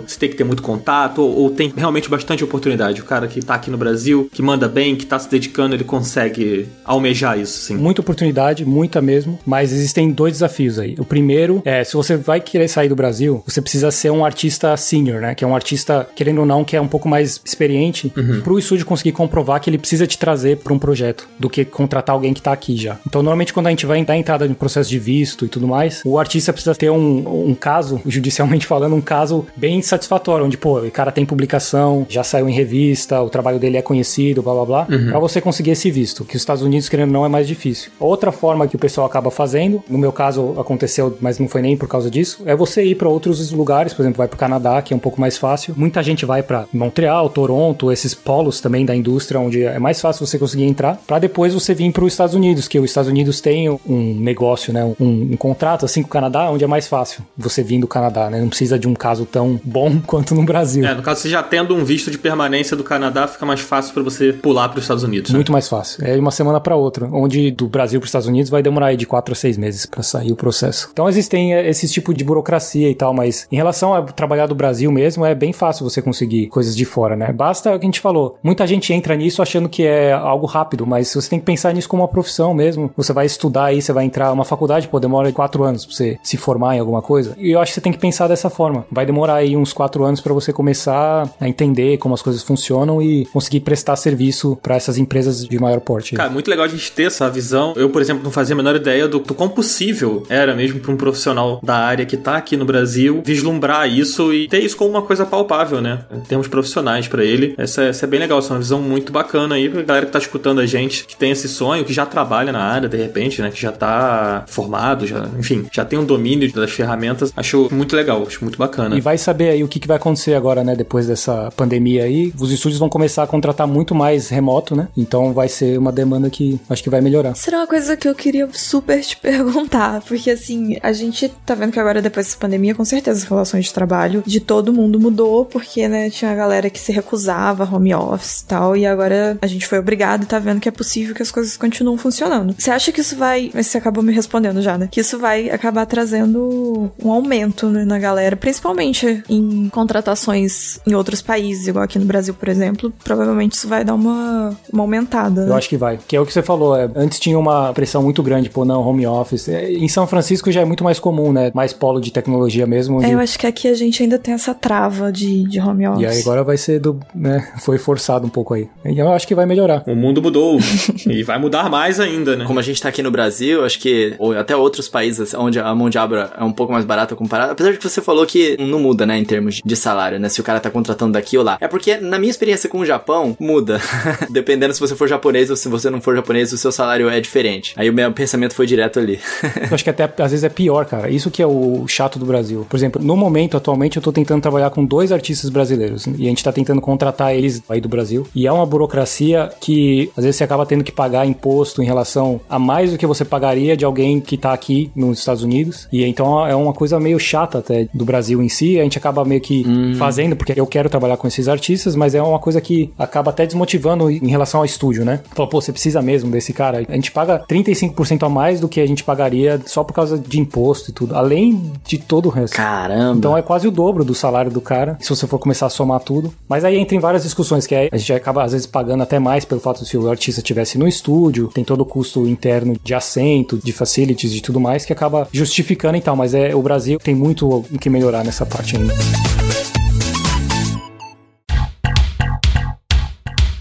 você tem que ter muito contato, ou, ou tem realmente bastante oportunidade? O cara que tá aqui no Brasil, que manda bem, que tá se dedicando, ele consegue almejar isso, sim? Muita oportunidade, muita mesmo, mas existem dois desafios aí. O primeiro é, se você vai querer sair do Brasil, você precisa ser um artista senior, né? Que é um artista, querendo ou não, que é um pouco mais experiente, uhum. pro estúdio conseguir comprovar que ele precisa te trazer para um projeto, do que contratar alguém que tá aqui já. Então, normalmente, quando a gente vai dar entrada no processo de visto e tudo mais, o artista precisa ter um, um caso, judicialmente falando, um caso bem satisfatório, onde, pô, o cara tem publicação, já saiu em revista, o trabalho dele é conhecido, blá blá blá, uhum. pra você conseguir esse visto, que os Estados Unidos, querendo ou não, é mais difícil. Outra forma que o pessoal acaba fazendo, no meu caso aconteceu, mas não foi nem por causa disso, é você ir para outros lugares, por exemplo, vai pro Canadá, que é um pouco mais fácil. Muita gente vai para Montreal, Toronto, esses polos também da indústria, onde é mais fácil você conseguir entrar, para depois você vir para os Estados Unidos, que os Estados Unidos tem um negócio, né, um, um, contrato assim com o Canadá, onde é mais fácil você vir do Canadá, né? Não precisa de um caso tão bom quanto no Brasil. É, no caso, você já tendo um visto de permanência do Canadá, fica mais fácil para você pular para os Estados Unidos. Né? Muito mais fácil. É uma semana para outra, onde do Brasil para os Estados Unidos vai demorar aí de quatro a seis meses para sair o processo. Então existem é, esses tipos de burocracia e tal, mas em relação a trabalhar do Brasil mesmo, é bem fácil você conseguir coisas de fora, né? Basta o que a gente falou. Muita gente entra nisso achando que é algo rápido, mas você tem que pensar nisso como uma profissão mesmo. Você vai estudar aí, você vai entrar uma faculdade, pô, demora quatro anos pra você se formar em alguma coisa. E eu acho que você tem que pensar dessa forma. Vai demorar aí uns quatro anos para você começar a entender como as coisas funcionam e conseguir prestar serviço para essas empresas de maior porte. Cara, muito legal a gente ter essa visão. Eu, por exemplo, não fazia a menor ideia do, do quão possível era mesmo para um profissional da área que tá aqui no Brasil vislumbrar isso e ter isso como uma coisa palpável, né? Em termos profissionais para ele. Essa, essa, é bem legal, essa é uma visão muito bacana aí pra galera que tá escutando a gente, que tem esse sonho, que já trabalha na área de repente, né? Que já tá formado, já, enfim, já tem um domínio das ferramentas. Acho muito legal, acho muito bacana. E vai saber aí o que, que vai acontecer agora, né? Depois dessa pandemia aí. Os estúdios vão começar a contratar muito mais remoto, né? Então vai ser uma demanda que acho que vai melhorar. Será uma coisa que eu queria super te perguntar, porque assim, a gente tá vendo que agora depois dessa pandemia, com certeza as relações de trabalho de todo mundo mudou, porque, né, tinha a galera que se recusava home office e tal, e agora a gente foi obrigado e tá vendo que é possível que as coisas continuam funcionando. Você acha que isso vai, mas você acabou me respondendo já, né? Que isso vai acabar trazendo um aumento né, na galera, principalmente em contratações em outros países, igual aqui no Brasil, por exemplo, provavelmente isso vai dar uma, uma aumentada. Né? Eu acho que vai, que é o que você falou, é, antes tinha uma pressão muito grande, pô, não, home office. É, em São Francisco já é muito mais comum, né? Mais polo de tecnologia mesmo. Onde... É, eu acho que aqui a gente ainda tem essa trava de, de home office. E aí agora vai ser do, né? Foi forçado um pouco aí. E eu acho que vai melhorar. O mundo mudou e vai mudar mais ainda, né? Como a gente tá aqui no Brasil, acho que ou até outros países onde a mão de obra é um pouco mais barata comparada. Apesar de que você falou que que não muda, né, em termos de salário, né? Se o cara tá contratando daqui ou lá. É porque, na minha experiência com o Japão, muda. Dependendo se você for japonês ou se você não for japonês, o seu salário é diferente. Aí o meu pensamento foi direto ali. eu acho que até às vezes é pior, cara. Isso que é o chato do Brasil. Por exemplo, no momento, atualmente, eu tô tentando trabalhar com dois artistas brasileiros. E a gente tá tentando contratar eles aí do Brasil. E é uma burocracia que às vezes você acaba tendo que pagar imposto em relação a mais do que você pagaria de alguém que tá aqui nos Estados Unidos. E então é uma coisa meio chata até do Brasil em si. A gente acaba meio que hum. fazendo, porque eu quero trabalhar com esses artistas, mas é uma coisa que acaba até desmotivando em relação ao estúdio, né? Fala, pô, você precisa mesmo desse cara. A gente paga 35% a mais do que a gente pagaria só por causa de imposto e tudo, além de todo o resto. Caramba! Então é quase o dobro do salário do cara, se você for começar a somar tudo. Mas aí entra em várias discussões, que aí a gente acaba às vezes pagando até mais pelo fato de se o artista estivesse no estúdio, tem todo o custo interno de assento, de facilities e tudo mais, que acaba justificando e tal. Mas é o Brasil tem muito o que melhorar nessa parte ainda.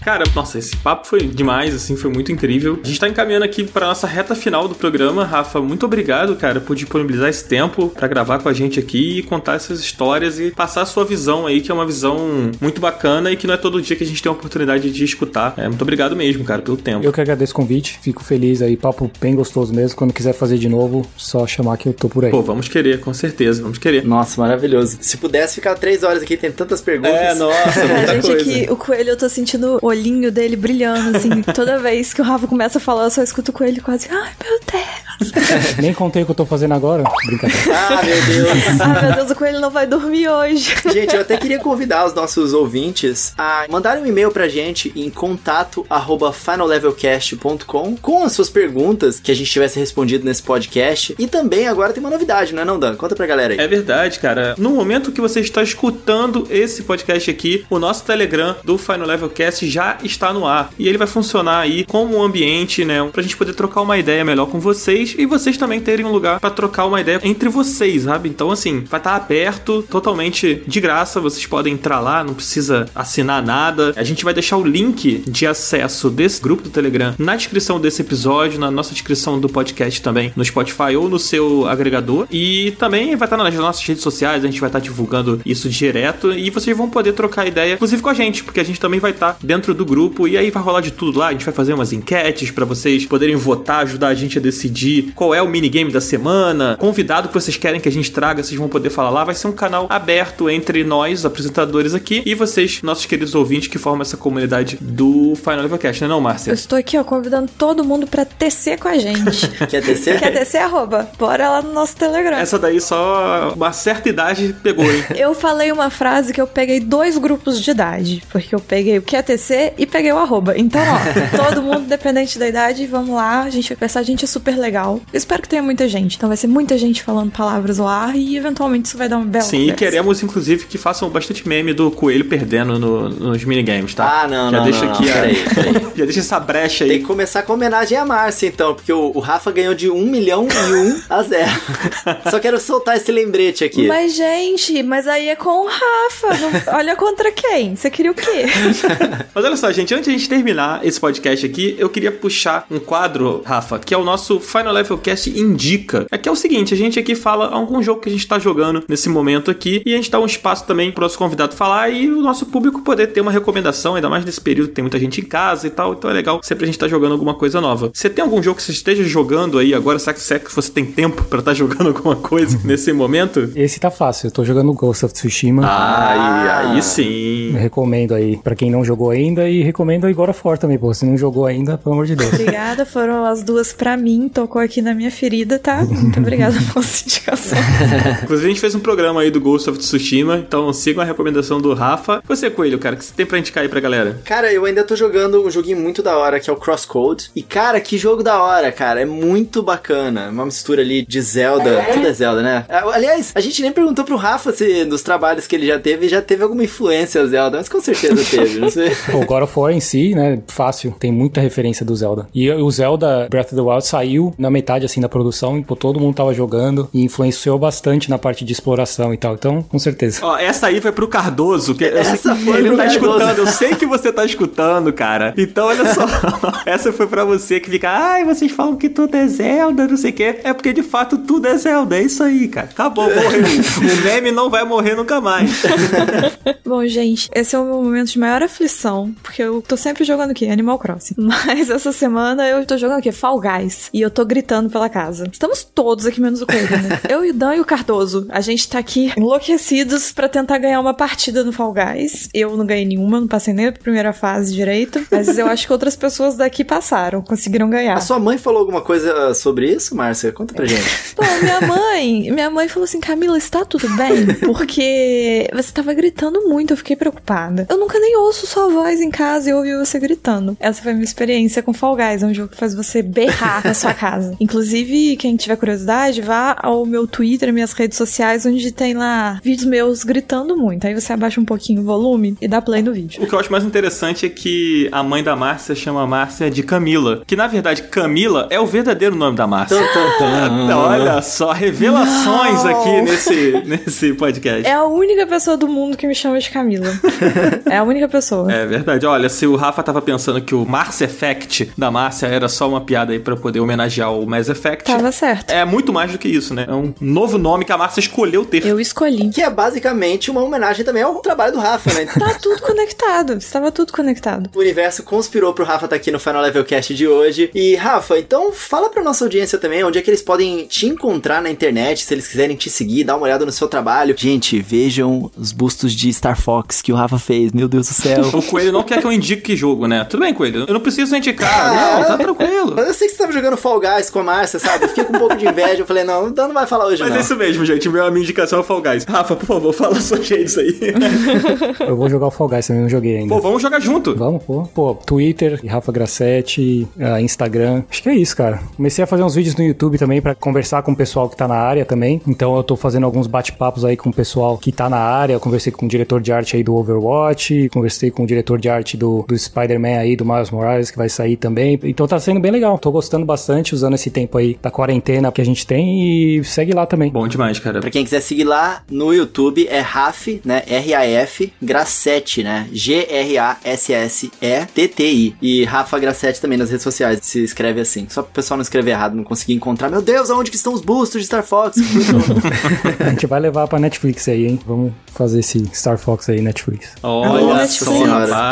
Cara, nossa, esse papo foi demais, assim, foi muito incrível. A gente tá encaminhando aqui para nossa reta final do programa. Rafa, muito obrigado, cara, por disponibilizar esse tempo para gravar com a gente aqui e contar essas histórias e passar a sua visão aí, que é uma visão muito bacana e que não é todo dia que a gente tem a oportunidade de escutar. É, muito obrigado mesmo, cara, pelo tempo. Eu que agradeço o convite, fico feliz aí, papo bem gostoso mesmo. Quando quiser fazer de novo, só chamar que eu tô por aí. Pô, vamos querer, com certeza, vamos querer. Nossa, maravilhoso. Se pudesse ficar três horas aqui, tem tantas perguntas. É, nossa, muita a gente coisa. aqui, o coelho, eu tô sentindo olhinho dele brilhando, assim. Toda vez que o Rafa começa a falar, eu só escuto com ele quase, ai meu Deus. Nem contei o que eu tô fazendo agora. Brincadeira. Ah, meu Deus. ah, meu Deus, o coelho não vai dormir hoje. Gente, eu até queria convidar os nossos ouvintes a mandar um e-mail pra gente em contato arroba finallevelcast.com com as suas perguntas que a gente tivesse respondido nesse podcast. E também agora tem uma novidade, não é não, Dan? Conta pra galera aí. É verdade, cara. No momento que você está escutando esse podcast aqui, o nosso Telegram do Final Level Cast já está no ar. E ele vai funcionar aí como um ambiente, né? Pra gente poder trocar uma ideia melhor com vocês e vocês também terem um lugar para trocar uma ideia entre vocês, sabe? Então, assim, vai estar aberto totalmente de graça. Vocês podem entrar lá, não precisa assinar nada. A gente vai deixar o link de acesso desse grupo do Telegram na descrição desse episódio, na nossa descrição do podcast também, no Spotify ou no seu agregador. E também vai estar nas nossas redes sociais, a gente vai estar divulgando isso direto e vocês vão poder trocar ideia, inclusive com a gente, porque a gente também vai estar dentro do grupo e aí vai rolar de tudo lá. A gente vai fazer umas enquetes para vocês poderem votar, ajudar a gente a decidir qual é o minigame da semana, convidado que vocês querem que a gente traga, vocês vão poder falar lá. Vai ser um canal aberto entre nós, apresentadores aqui, e vocês, nossos queridos ouvintes que formam essa comunidade do Final Level Cast, não é não, Márcia? Eu estou aqui, ó, convidando todo mundo pra tecer com a gente. Quer tecer? Quer tecer, arroba. Bora lá no nosso Telegram. Essa daí só uma certa idade pegou, hein? eu falei uma frase que eu peguei dois grupos de idade, porque eu peguei o que e peguei o arroba. Então, ó, todo mundo, dependente da idade, vamos lá, a gente vai pensar, a gente é super legal. Eu espero que tenha muita gente, então vai ser muita gente falando palavras ao ar e eventualmente isso vai dar uma bela Sim, e queremos inclusive que façam bastante meme do coelho perdendo no, nos minigames, tá? Ah, não, já não, deixa não, aqui não. a... Peraí, peraí. já deixa essa brecha aí. Tem que começar com homenagem a Márcia, então, porque o, o Rafa ganhou de 1 milhão e 1 a 0. Só quero soltar esse lembrete aqui. Mas, gente, mas aí é com o Rafa. não- Olha contra quem? Você queria o quê? Mas olha só, gente, antes de a gente terminar esse podcast aqui, eu queria puxar um quadro, Rafa, que é o nosso Final Level Cast Indica. É que é o seguinte, a gente aqui fala algum jogo que a gente tá jogando nesse momento aqui e a gente dá um espaço também pro nosso convidado falar e o nosso público poder ter uma recomendação, ainda mais nesse período que tem muita gente em casa e tal, então é legal sempre a gente tá jogando alguma coisa nova. Você tem algum jogo que você esteja jogando aí agora? Será que, será que você tem tempo pra estar jogando alguma coisa nesse momento? Esse tá fácil, eu tô jogando Ghost of Tsushima. Aí, aí sim. Recomendo aí pra quem não jogou ainda e recomendo God of War também, pô. Se não jogou ainda, pelo amor de Deus. Obrigada, foram as duas pra mim, tocou aqui na minha ferida, tá? Muito obrigada pela indicação. Inclusive, a gente fez um programa aí do Ghost of Tsushima, então sigam a recomendação do Rafa. Você, Coelho, cara, o que você tem pra indicar aí pra galera? Cara, eu ainda tô jogando um joguinho muito da hora, que é o Crosscode. E, cara, que jogo da hora, cara. É muito bacana. Uma mistura ali de Zelda. Tudo é Zelda, né? Ah, Aliás, a gente nem perguntou pro Rafa se dos trabalhos que ele já teve, já teve alguma influência Zelda. Mas com certeza teve, não sei. Pô, God of War em si, né, fácil, tem muita referência do Zelda. E o Zelda Breath of the Wild saiu na metade, assim, da produção, e pô, todo mundo tava jogando e influenciou bastante na parte de exploração e tal. Então, com certeza. Ó, essa aí foi pro Cardoso, que Essa foi ele pro tá Cardoso. escutando, eu sei que você tá escutando, cara. Então, olha só, essa foi pra você que fica, ai, vocês falam que tudo é Zelda, não sei o quê. É porque, de fato, tudo é Zelda, é isso aí, cara. Acabou, morreu. o meme não vai morrer nunca mais. Bom, gente, esse é o meu momento de maior aflição, porque eu tô sempre jogando o quê? Animal Crossing. Mas essa semana eu tô jogando o quê? Fall Guys. E eu tô gritando pela casa. Estamos todos aqui, menos o Coelho, né? Eu e o Dan e o Cardoso. A gente tá aqui enlouquecidos pra tentar ganhar uma partida no Fall Guys. Eu não ganhei nenhuma, não passei nem a primeira fase direito. Mas eu acho que outras pessoas daqui passaram, conseguiram ganhar. A sua mãe falou alguma coisa sobre isso, Márcia? Conta pra gente. Pô, minha mãe, minha mãe falou assim, Camila, está tudo bem? Porque você tava gritando muito, eu fiquei preocupada. Eu nunca nem ouço sua voz em casa e eu ouvi você gritando. Essa foi a minha experiência com Fall Guys, é um jogo que faz você berrar na sua casa. Inclusive, quem tiver curiosidade, vá ao meu Twitter, minhas redes sociais, onde tem lá vídeos meus gritando muito. Aí você abaixa um pouquinho o volume e dá play no vídeo. O que eu acho mais interessante é que a mãe da Márcia chama a Márcia de Camila. Que, na verdade, Camila é o verdadeiro nome da Márcia. Tum. Olha só, revelações Não. aqui nesse, nesse podcast. É a única pessoa do mundo que me chama de Camila. é a única pessoa. É verdade. Olha, se o Rafa tava pensando que o Mars Effect da Márcia era só uma piada aí pra poder homenagear o Mass Effect, Tava certo. é muito mais do que isso, né? É um novo nome que a Márcia escolheu ter. Eu escolhi. Que é basicamente uma homenagem também ao trabalho do Rafa, né? Tá tudo conectado. Estava tudo conectado. O universo conspirou pro Rafa estar aqui no Final Level Cast de hoje. E, Rafa, então fala pra nossa audiência também onde é que eles podem te encontrar na internet, se eles quiserem te seguir, dar uma olhada no seu trabalho. Gente, vejam os bustos de Star Fox que o Rafa fez, meu Deus do céu. O Coelho não quer que eu indique que jogo, né? Tudo bem, Coelho. Eu não preciso indicar. Ah, não, tá tranquilo. Mas eu sei que você tava jogando Fall Guys com a Márcia, sabe? Eu fiquei com um pouco de inveja. Eu falei, não, o Dan não vai falar hoje, Mas não. é isso mesmo, gente. Minha, minha indicação é o Fall Guys. Rafa, por favor, fala suas redes aí. Eu vou jogar o Fall Guys também, não joguei ainda. Pô, vamos jogar junto. Vamos, pô. Pô, Twitter, Rafa Grassetti, ah, Instagram. Acho que é isso, cara. Comecei a fazer uns vídeos no YouTube também pra conversar com o pessoal que tá na área também. Então eu tô fazendo alguns bate-papos aí com o pessoal que tá na área. Eu conversei com o diretor de arte aí do Overwatch, conversei com o diretor de arte do, do Spider-Man aí, do Miles Morales, que vai sair também. Então tá sendo bem legal. Tô gostando bastante, usando esse tempo aí da quarentena que a gente tem e segue lá também. Bom demais, cara. Pra quem quiser seguir lá no YouTube é Raf, né? R-A-F, Grassetti, né? G-R-A-S-S-E-T-T-I. E Rafa Grassetti também nas redes sociais se escreve assim. Só pro pessoal não escrever errado, não conseguir encontrar. Meu Deus, aonde que estão os bustos de Star Fox? A gente vai levar pra Netflix aí, hein? Vamos fazer esse Star Fox aí, Netflix. Olha Nossa só.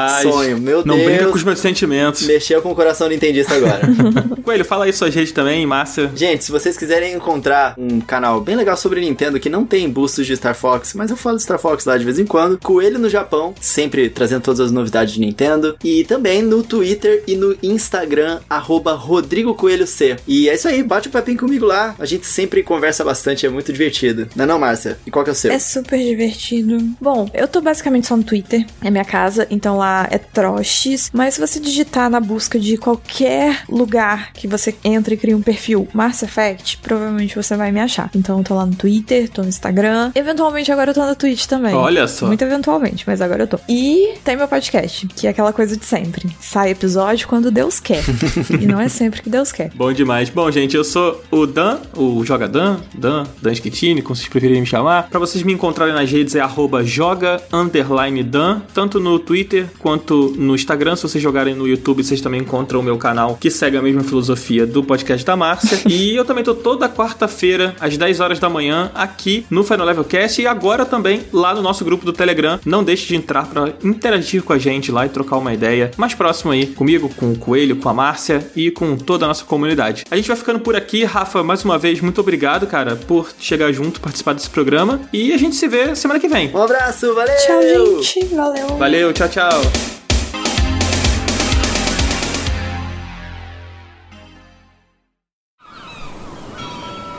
Rapaz. Sonho, meu Não Deus. brinca com os meus sentimentos. Mexeu com o coração do entendista agora. Coelho, fala aí suas redes também, Márcia. Gente, se vocês quiserem encontrar um canal bem legal sobre Nintendo que não tem bustos de Star Fox, mas eu falo de Star Fox lá de vez em quando, Coelho no Japão, sempre trazendo todas as novidades de Nintendo, e também no Twitter e no Instagram, arroba Rodrigo Coelho C. E é isso aí, bate o papinho comigo lá, a gente sempre conversa bastante, é muito divertido. Não é não, Márcia? E qual que é o seu? É super divertido. Bom, eu tô basicamente só no Twitter, é minha casa, então lá é Troches. Mas se você digitar na busca de qualquer lugar que você entra e cria um perfil Mass Effect, provavelmente você vai me achar. Então eu tô lá no Twitter, tô no Instagram. Eventualmente agora eu tô na Twitch também. Olha só. Muito eventualmente, mas agora eu tô. E tem meu podcast, que é aquela coisa de sempre. Sai episódio quando Deus quer. e não é sempre que Deus quer. Bom demais. Bom, gente, eu sou o Dan, o Joga Dan, Dan, Dan Schettini, como vocês preferirem me chamar. Pra vocês me encontrarem nas redes é arroba joga underline Dan, tanto no Twitter quanto no Instagram. Se vocês jogarem no YouTube, vocês também encontram o meu canal que segue a mesma filosofia do podcast da Márcia. e eu também tô toda quarta-feira, às 10 horas da manhã, aqui no Final Level Cast e agora também lá no nosso grupo do Telegram. Não deixe de entrar pra interagir com a gente lá e trocar uma ideia mais próximo aí comigo, com o Coelho, com a Márcia e com toda a nossa comunidade. A gente vai ficando por aqui. Rafa, mais uma vez, muito obrigado, cara, por chegar junto, participar desse programa. E a gente se vê semana que vem. Um abraço, valeu! Tchau, gente. Valeu. Valeu, tchau, tchau.